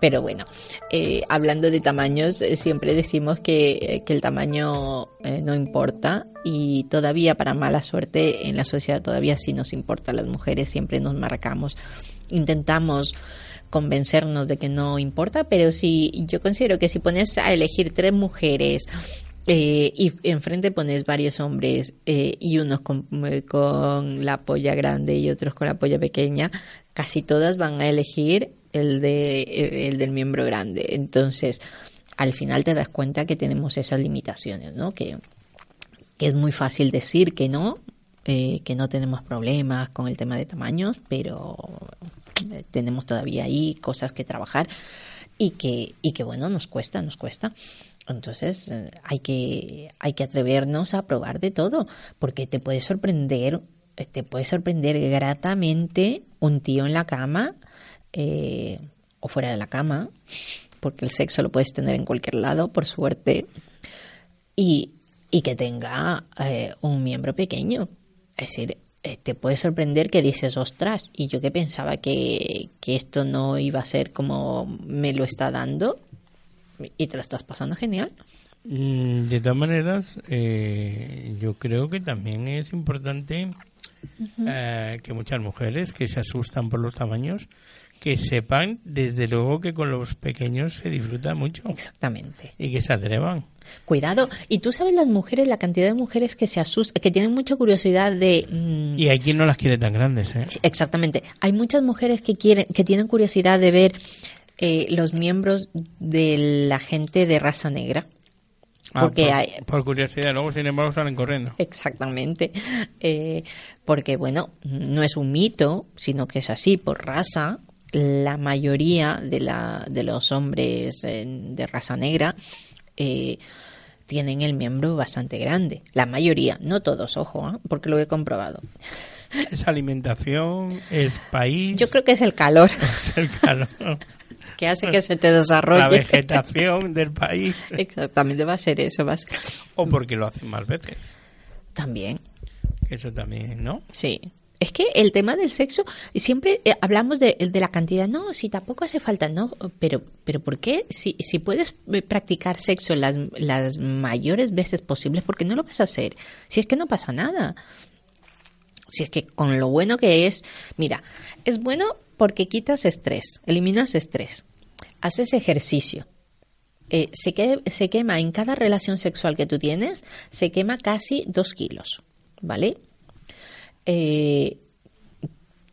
C: Pero bueno, eh, hablando de tamaños, eh, siempre decimos que, eh, que el tamaño no importa y todavía para mala suerte en la sociedad todavía sí nos importa. Las mujeres siempre nos marcamos, intentamos convencernos de que no importa, pero si yo considero que si pones a elegir tres mujeres y enfrente pones varios hombres y unos con la polla grande y otros con la polla pequeña, casi todas van a elegir el de eh, el del miembro grande. Entonces, al final te das cuenta que tenemos esas limitaciones, ¿no? Que, que es muy fácil decir que no, eh, que no tenemos problemas con el tema de tamaños, pero eh, tenemos todavía ahí cosas que trabajar y que, y que bueno, nos cuesta, nos cuesta. Entonces hay que, hay que atrevernos a probar de todo, porque te puede sorprender, te puede sorprender gratamente un tío en la cama eh, o fuera de la cama, porque el sexo lo puedes tener en cualquier lado, por suerte, y, y que tenga eh, un miembro pequeño. Es decir, eh, te puede sorprender que dices, ostras, y yo que pensaba que, que esto no iba a ser como me lo está dando, y te lo estás pasando genial.
D: Mm, De todas maneras, eh, yo creo que también es importante eh, que muchas mujeres que se asustan por los tamaños, que sepan desde luego que con los pequeños se disfruta mucho
C: Exactamente.
D: y que se atrevan.
C: Cuidado. Y tú sabes las mujeres, la cantidad de mujeres que se asustan, que tienen mucha curiosidad de... mm,
D: Y hay quien no las quiere tan grandes, ¿eh?
C: Sí, Exactamente. Hay muchas mujeres que quieren, que tienen curiosidad de ver eh, los miembros de la gente de raza negra.
D: Ah,
C: Porque
D: por,
C: hay,
D: por curiosidad, luego sin embargo salen corriendo.
C: Exactamente. Eh, porque, bueno, no es un mito, sino que es así, por raza. La mayoría de, la, de los hombres eh, de raza negra eh, tienen el miembro bastante grande. La mayoría, no todos, ojo, ¿eh? porque lo he comprobado.
D: Es alimentación, es país,
C: Yo creo que es el calor
D: es el calor,
C: que hace que se te
D: la
C: desarrolle.
D: vegetación del país,
C: Exactamente, va a ser eso. Va a ser-
D: o porque lo hacen más veces.
C: También,
D: Eso también, ¿no?
C: Sí. Es que el tema del sexo, siempre eh, hablamos de, la cantidad. No, si tampoco hace falta, no. Pero, pero ¿por qué? Si, si puedes eh, practicar sexo las, las mayores veces posibles, ¿por qué no lo vas a hacer? Si es que no pasa nada. Si es que con lo bueno que es, mira, es bueno porque quitas estrés, eliminas estrés, haces ejercicio. Eh, se, se quema en cada relación sexual que tú tienes, se quema casi dos kilos, ¿vale? Eh,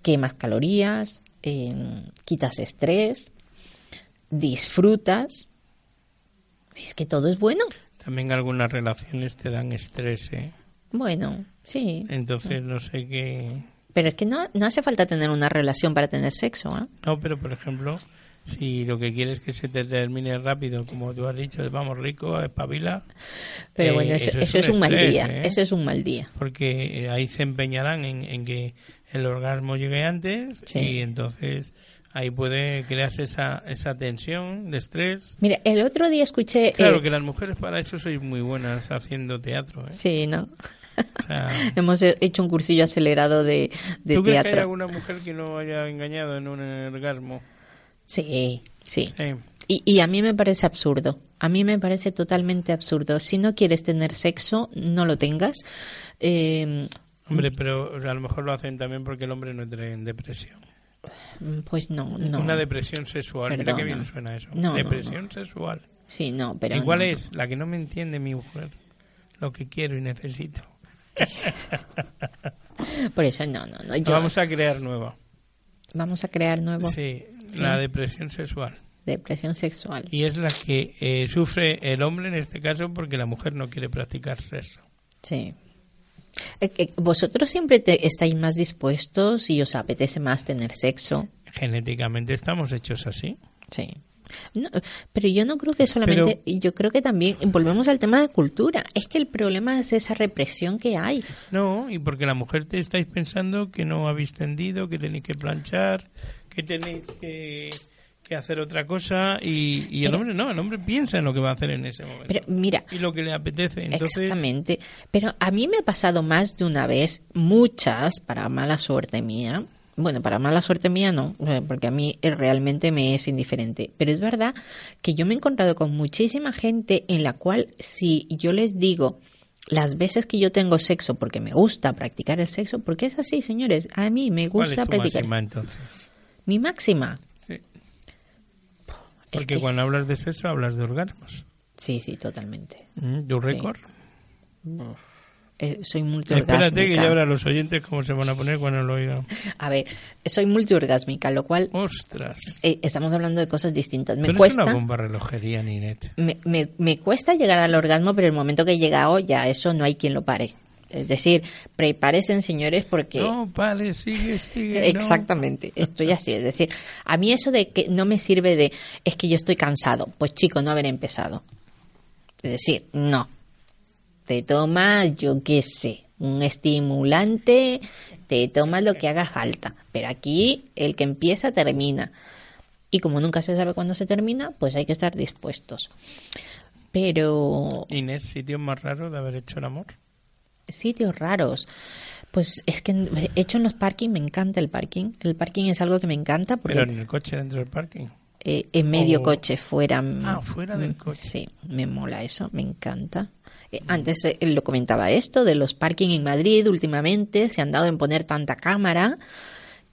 C: quemas calorías, eh, quitas estrés, disfrutas. Es que todo es bueno.
D: También algunas relaciones te dan estrés, ¿eh?
C: Bueno, sí.
D: Entonces no sé qué...
C: Pero es que no, no hace falta tener una relación para tener sexo. ¿eh?
D: No, pero por ejemplo, si lo que quieres es que se te termine rápido, como tú has dicho, vamos rico, espabila,
C: Pero
D: eh,
C: bueno, eso, eso es un mal
D: estrés,
C: día.
D: ¿eh?
C: Eso es un mal día.
D: porque eh, ahí se empeñarán en, en que el orgasmo llegue antes
C: Sí.
D: y entonces ahí puede crearse esa, esa tensión de estrés.
C: Mira, el otro día escuché...
D: Claro
C: eh,
D: que las mujeres para eso sois muy buenas haciendo teatro. ¿eh?
C: Sí, ¿no?
D: O sea,
C: Hemos he- hecho un cursillo acelerado de, de
D: ¿Tú crees que hay
C: teatro.
D: alguna mujer que no haya engañado en un orgasmo?
C: Sí, sí.
D: Sí.
C: Y, y a mí me parece absurdo. A mí me parece totalmente absurdo. Si no quieres tener sexo, no lo tengas. Eh,
D: Hombre, pero a lo mejor lo hacen también porque el hombre no entra en depresión.
C: Pues no, no.
D: Una depresión sexual. Mira
C: Perdona.
D: qué bien suena eso.
C: No, no,
D: depresión sexual.
C: Sí, no, pero
D: Igual es la que no me entiende mi mujer. Lo que quiero y necesito.
C: Por eso no, no, no. Yo-
D: Vamos a crear nueva.
C: vamos a crear nuevo
D: Sí, la depresión sexual.
C: depresión sexual.
D: Y es la que eh, sufre el hombre en este caso porque la mujer no quiere practicar sexo.
C: Sí. Eh, eh, Vosotros siempre te- estáis más dispuestos y os apetece más tener sexo.
D: Genéticamente estamos hechos así.
C: Sí. No, pero yo no creo que solamente, yo creo que también, volvemos al tema de cultura, es que el problema es esa represión que hay.
D: No, y porque la mujer te estáis pensando que no habéis tendido, que tenéis que planchar, que tenéis que, que hacer otra cosa y, y el
C: Pero-
D: hombre no, el hombre piensa en lo que va a hacer en ese momento.
C: Pero mira,
D: y lo que le apetece. Entonces,
C: Exactamente. Pero a mí me ha pasado más de una vez, muchas, para mala suerte mía. Bueno, para mala suerte mía no, eh, porque a mí eh, realmente me es indiferente. Pero es verdad que yo me he encontrado con muchísima gente en la cual si yo les digo las veces que yo tengo sexo porque me gusta practicar el sexo, porque es así, señores, a mí me
D: ¿cuál
C: gusta
D: es tu
C: practicar.
D: máxima entonces?
C: Mi máxima.
D: Sí. Porque
C: que-
D: cuando hablas de sexo hablas de orgasmos.
C: Sí, sí, totalmente.
D: Mm, ¿Tu récord?
C: Eh, soy multiorgásmica.
D: Espérate que ya verán los oyentes cómo se van a poner cuando lo oigan.
C: A ver, soy multiorgásmica, lo cual
D: ¡Ostras!
C: eh, estamos hablando de cosas distintas. Me
D: Pero es
C: cuesta,
D: una bomba relojería, Ninet.
C: me, me, me cuesta llegar al orgasmo, pero el momento que he llegado ya eso no hay quien lo pare. Es decir, prepárense, señores, porque
D: No, vale, sigue, sigue. no.
C: Exactamente, estoy así. Es decir, a mí eso de que no me sirve de es que yo estoy cansado. Pues chico, no haber empezado. Es decir, no. Te tomas, yo qué sé, un estimulante, te tomas lo que haga falta. Pero aquí el que empieza termina. Y como nunca se sabe cuándo se termina, pues hay que estar dispuestos. Pero
D: Inés, sitio más raro de haber hecho el amor.
C: Sitios raros. Pues es que he hecho en los parking, me encanta el parking. El parking es algo que me encanta porque
D: Pero en el coche dentro del parking.
C: eh, en medio
D: o-
C: coche, fuera.
D: Ah, fuera del coche.
C: Sí, me mola eso, me encanta. Eh, antes eh, lo comentaba esto de los parking en Madrid últimamente, se han dado en poner tanta cámara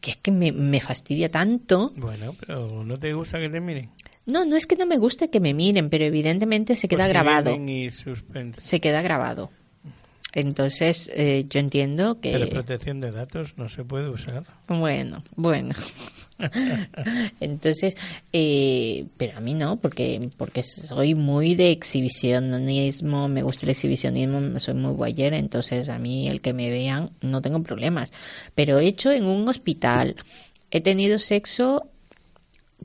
C: que es que me, me fastidia tanto.
D: Bueno, pero ¿no te gusta que te miren?
C: No, no es que no me guste que me miren, pero evidentemente se queda
D: Pues
C: grabado.
D: Y.
C: Se queda grabado. Entonces, eh, yo entiendo que...
D: Pero protección de datos no se puede usar.
C: Bueno, bueno. Entonces, eh, pero a mí no, porque porque soy muy de exhibicionismo, me gusta el exhibicionismo, soy muy guayera, entonces a mí el que me vean no tengo problemas. Pero he hecho en un hospital, he tenido sexo,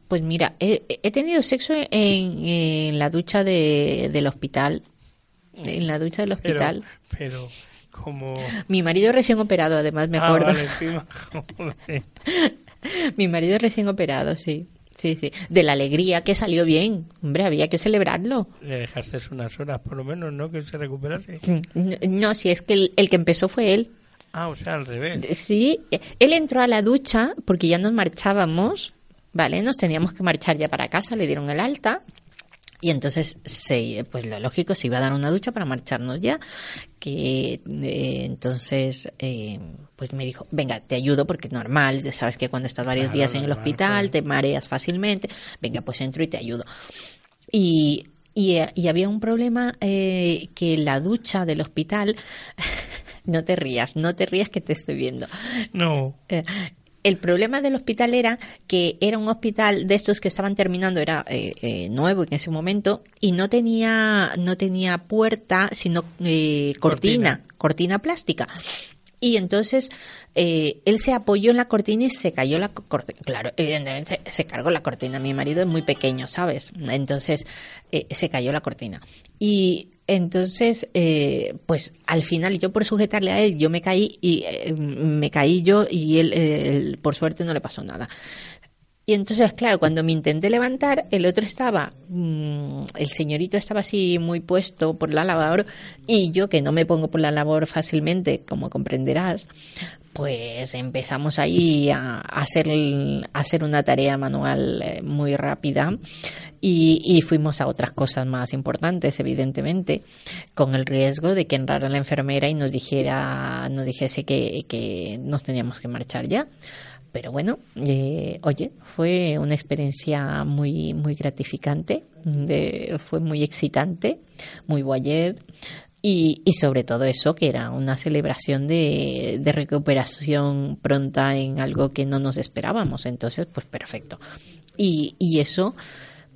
C: pues mira, he, he tenido sexo en, en la ducha de, del hospital, en la ducha del
D: Pero,
C: hospital.
D: pero como...
C: Mi marido recién operado, además me
D: Ah,
C: acuerdo.
D: vale, encima, joder.
C: Mi marido recién operado, sí. Sí, sí. De la alegría que salió bien. Hombre, había que celebrarlo.
D: Le dejaste unas horas, por lo menos, ¿no? Que se recuperase.
C: No, no, si es que el, el que empezó fue él.
D: Ah, o sea, al revés.
C: Sí, él entró a la ducha porque ya nos marchábamos, ¿vale? Nos teníamos que marchar ya para casa, le dieron el alta. Y entonces, se, pues lo lógico, se iba a dar una ducha para marcharnos ya. Que eh, entonces, eh, pues me dijo, venga, te ayudo porque es normal, sabes que cuando estás varios
D: Claro,
C: días en el
D: normal,
C: hospital te mareas fácilmente. Venga, pues entro y te ayudo. Y, y, y había un problema eh, que la ducha del hospital, no te rías, no te rías que te estoy viendo.
D: No.
C: El problema del hospital era que era un hospital de estos que estaban terminando, era eh, eh, nuevo en ese momento y no tenía no tenía puerta, sino eh, cortina, cortina, plástica. Y entonces eh, él se apoyó en la cortina y se cayó la cortina. Claro, evidentemente se, se cargó la cortina. Mi marido es muy pequeño, ¿sabes? Entonces eh, se cayó la cortina. Y entonces, eh, pues al final yo por sujetarle a él, yo me caí y eh, me caí yo y él, por suerte no le pasó nada. Y entonces, claro, cuando me intenté levantar, el otro estaba, mmm, el señorito estaba así muy puesto por la labor y yo que no me pongo por la labor fácilmente, como comprenderás, pues empezamos ahí a, hacer, hacer una tarea manual eh, muy rápida y, y, fuimos a otras cosas más importantes, evidentemente, con el riesgo de que entrara la enfermera y nos dijera, nos dijese que, que nos teníamos que marchar ya pero bueno, eh, oye, fue una experiencia muy, muy gratificante, de- fue muy excitante, muy boyer. Y, y sobre todo eso, que era una celebración de, de recuperación pronta en algo que no nos esperábamos. Entonces, pues perfecto. Y, y eso,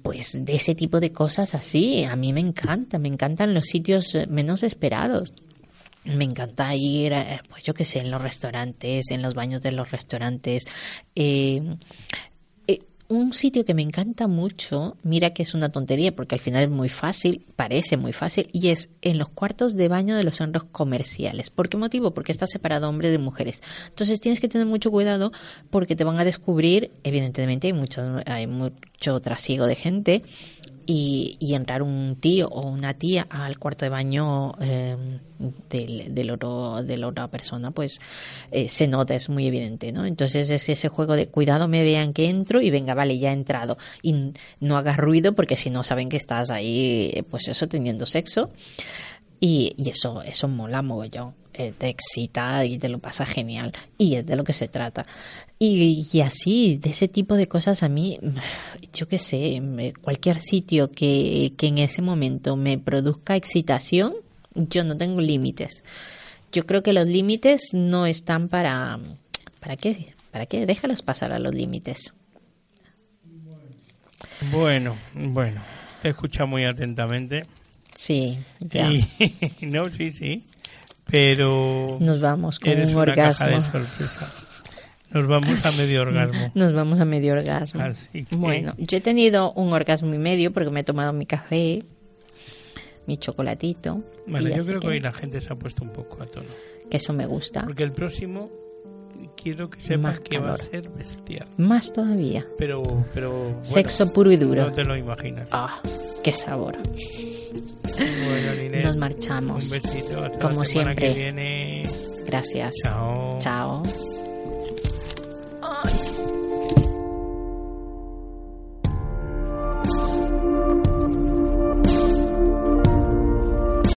C: pues de ese tipo de cosas así, a mí me encanta, me encantan los sitios eh, menos esperados. Me encanta ir, eh, pues yo qué sé, en los restaurantes, en los baños de los restaurantes. Eh, un sitio que me encanta mucho, mira que es una tontería porque al final es muy fácil, parece muy fácil, y es en los cuartos de baño de los centros comerciales. ¿Por qué motivo? Porque está separado hombres de mujeres. Entonces tienes que tener mucho cuidado porque te van a descubrir, evidentemente hay mucho, hay mucho trasiego de gente, y, entrar un tío o una tía al cuarto de baño eh, del, del otro, de la otra persona, pues eh, se nota, es muy evidente, ¿no? Entonces es ese juego de cuidado, me vean que entro y venga, vale, ya he entrado. Y no hagas ruido porque si no saben que estás ahí, pues eso, teniendo sexo. Y, y eso, eso mola mogollón. Eh, te excita y te lo pasa genial. Y es de lo que se trata. Y, y así, de ese tipo de cosas a mí, yo qué sé, cualquier sitio que, que en ese momento me produzca excitación, yo no tengo límites. Yo creo que los límites no están para... ¿Para qué? ¿Para qué? Déjalos pasar a los límites.
D: Bueno, bueno, te he escuchado muy atentamente.
C: Sí, ya.
D: Y- no, sí, sí. Pero
C: Nos vamos con
D: eres
C: un
D: una
C: orgasmo.
D: caja de sorpresa. Nos vamos a medio orgasmo.
C: Nos vamos a medio orgasmo.
D: Así que-
C: Bueno, yo he tenido un orgasmo y medio porque me he tomado mi café, mi chocolatito.
D: Bueno, yo creo que hoy la gente se ha puesto un poco a tono.
C: que eso me gusta.
D: Porque el próximo quiero que sepas
C: Más
D: que va a
C: calor.
D: ser bestial.
C: Más todavía.
D: Pero, pero. bueno,
C: Sexo puro y duro.
D: No te lo imaginas.
C: Ah, qué sabor.
D: Bueno,
C: Nos marchamos.
D: Un besito. Hasta
C: como
D: la
C: siempre.
D: Que viene.
C: Gracias.
D: Chao.
C: Chao. Ay.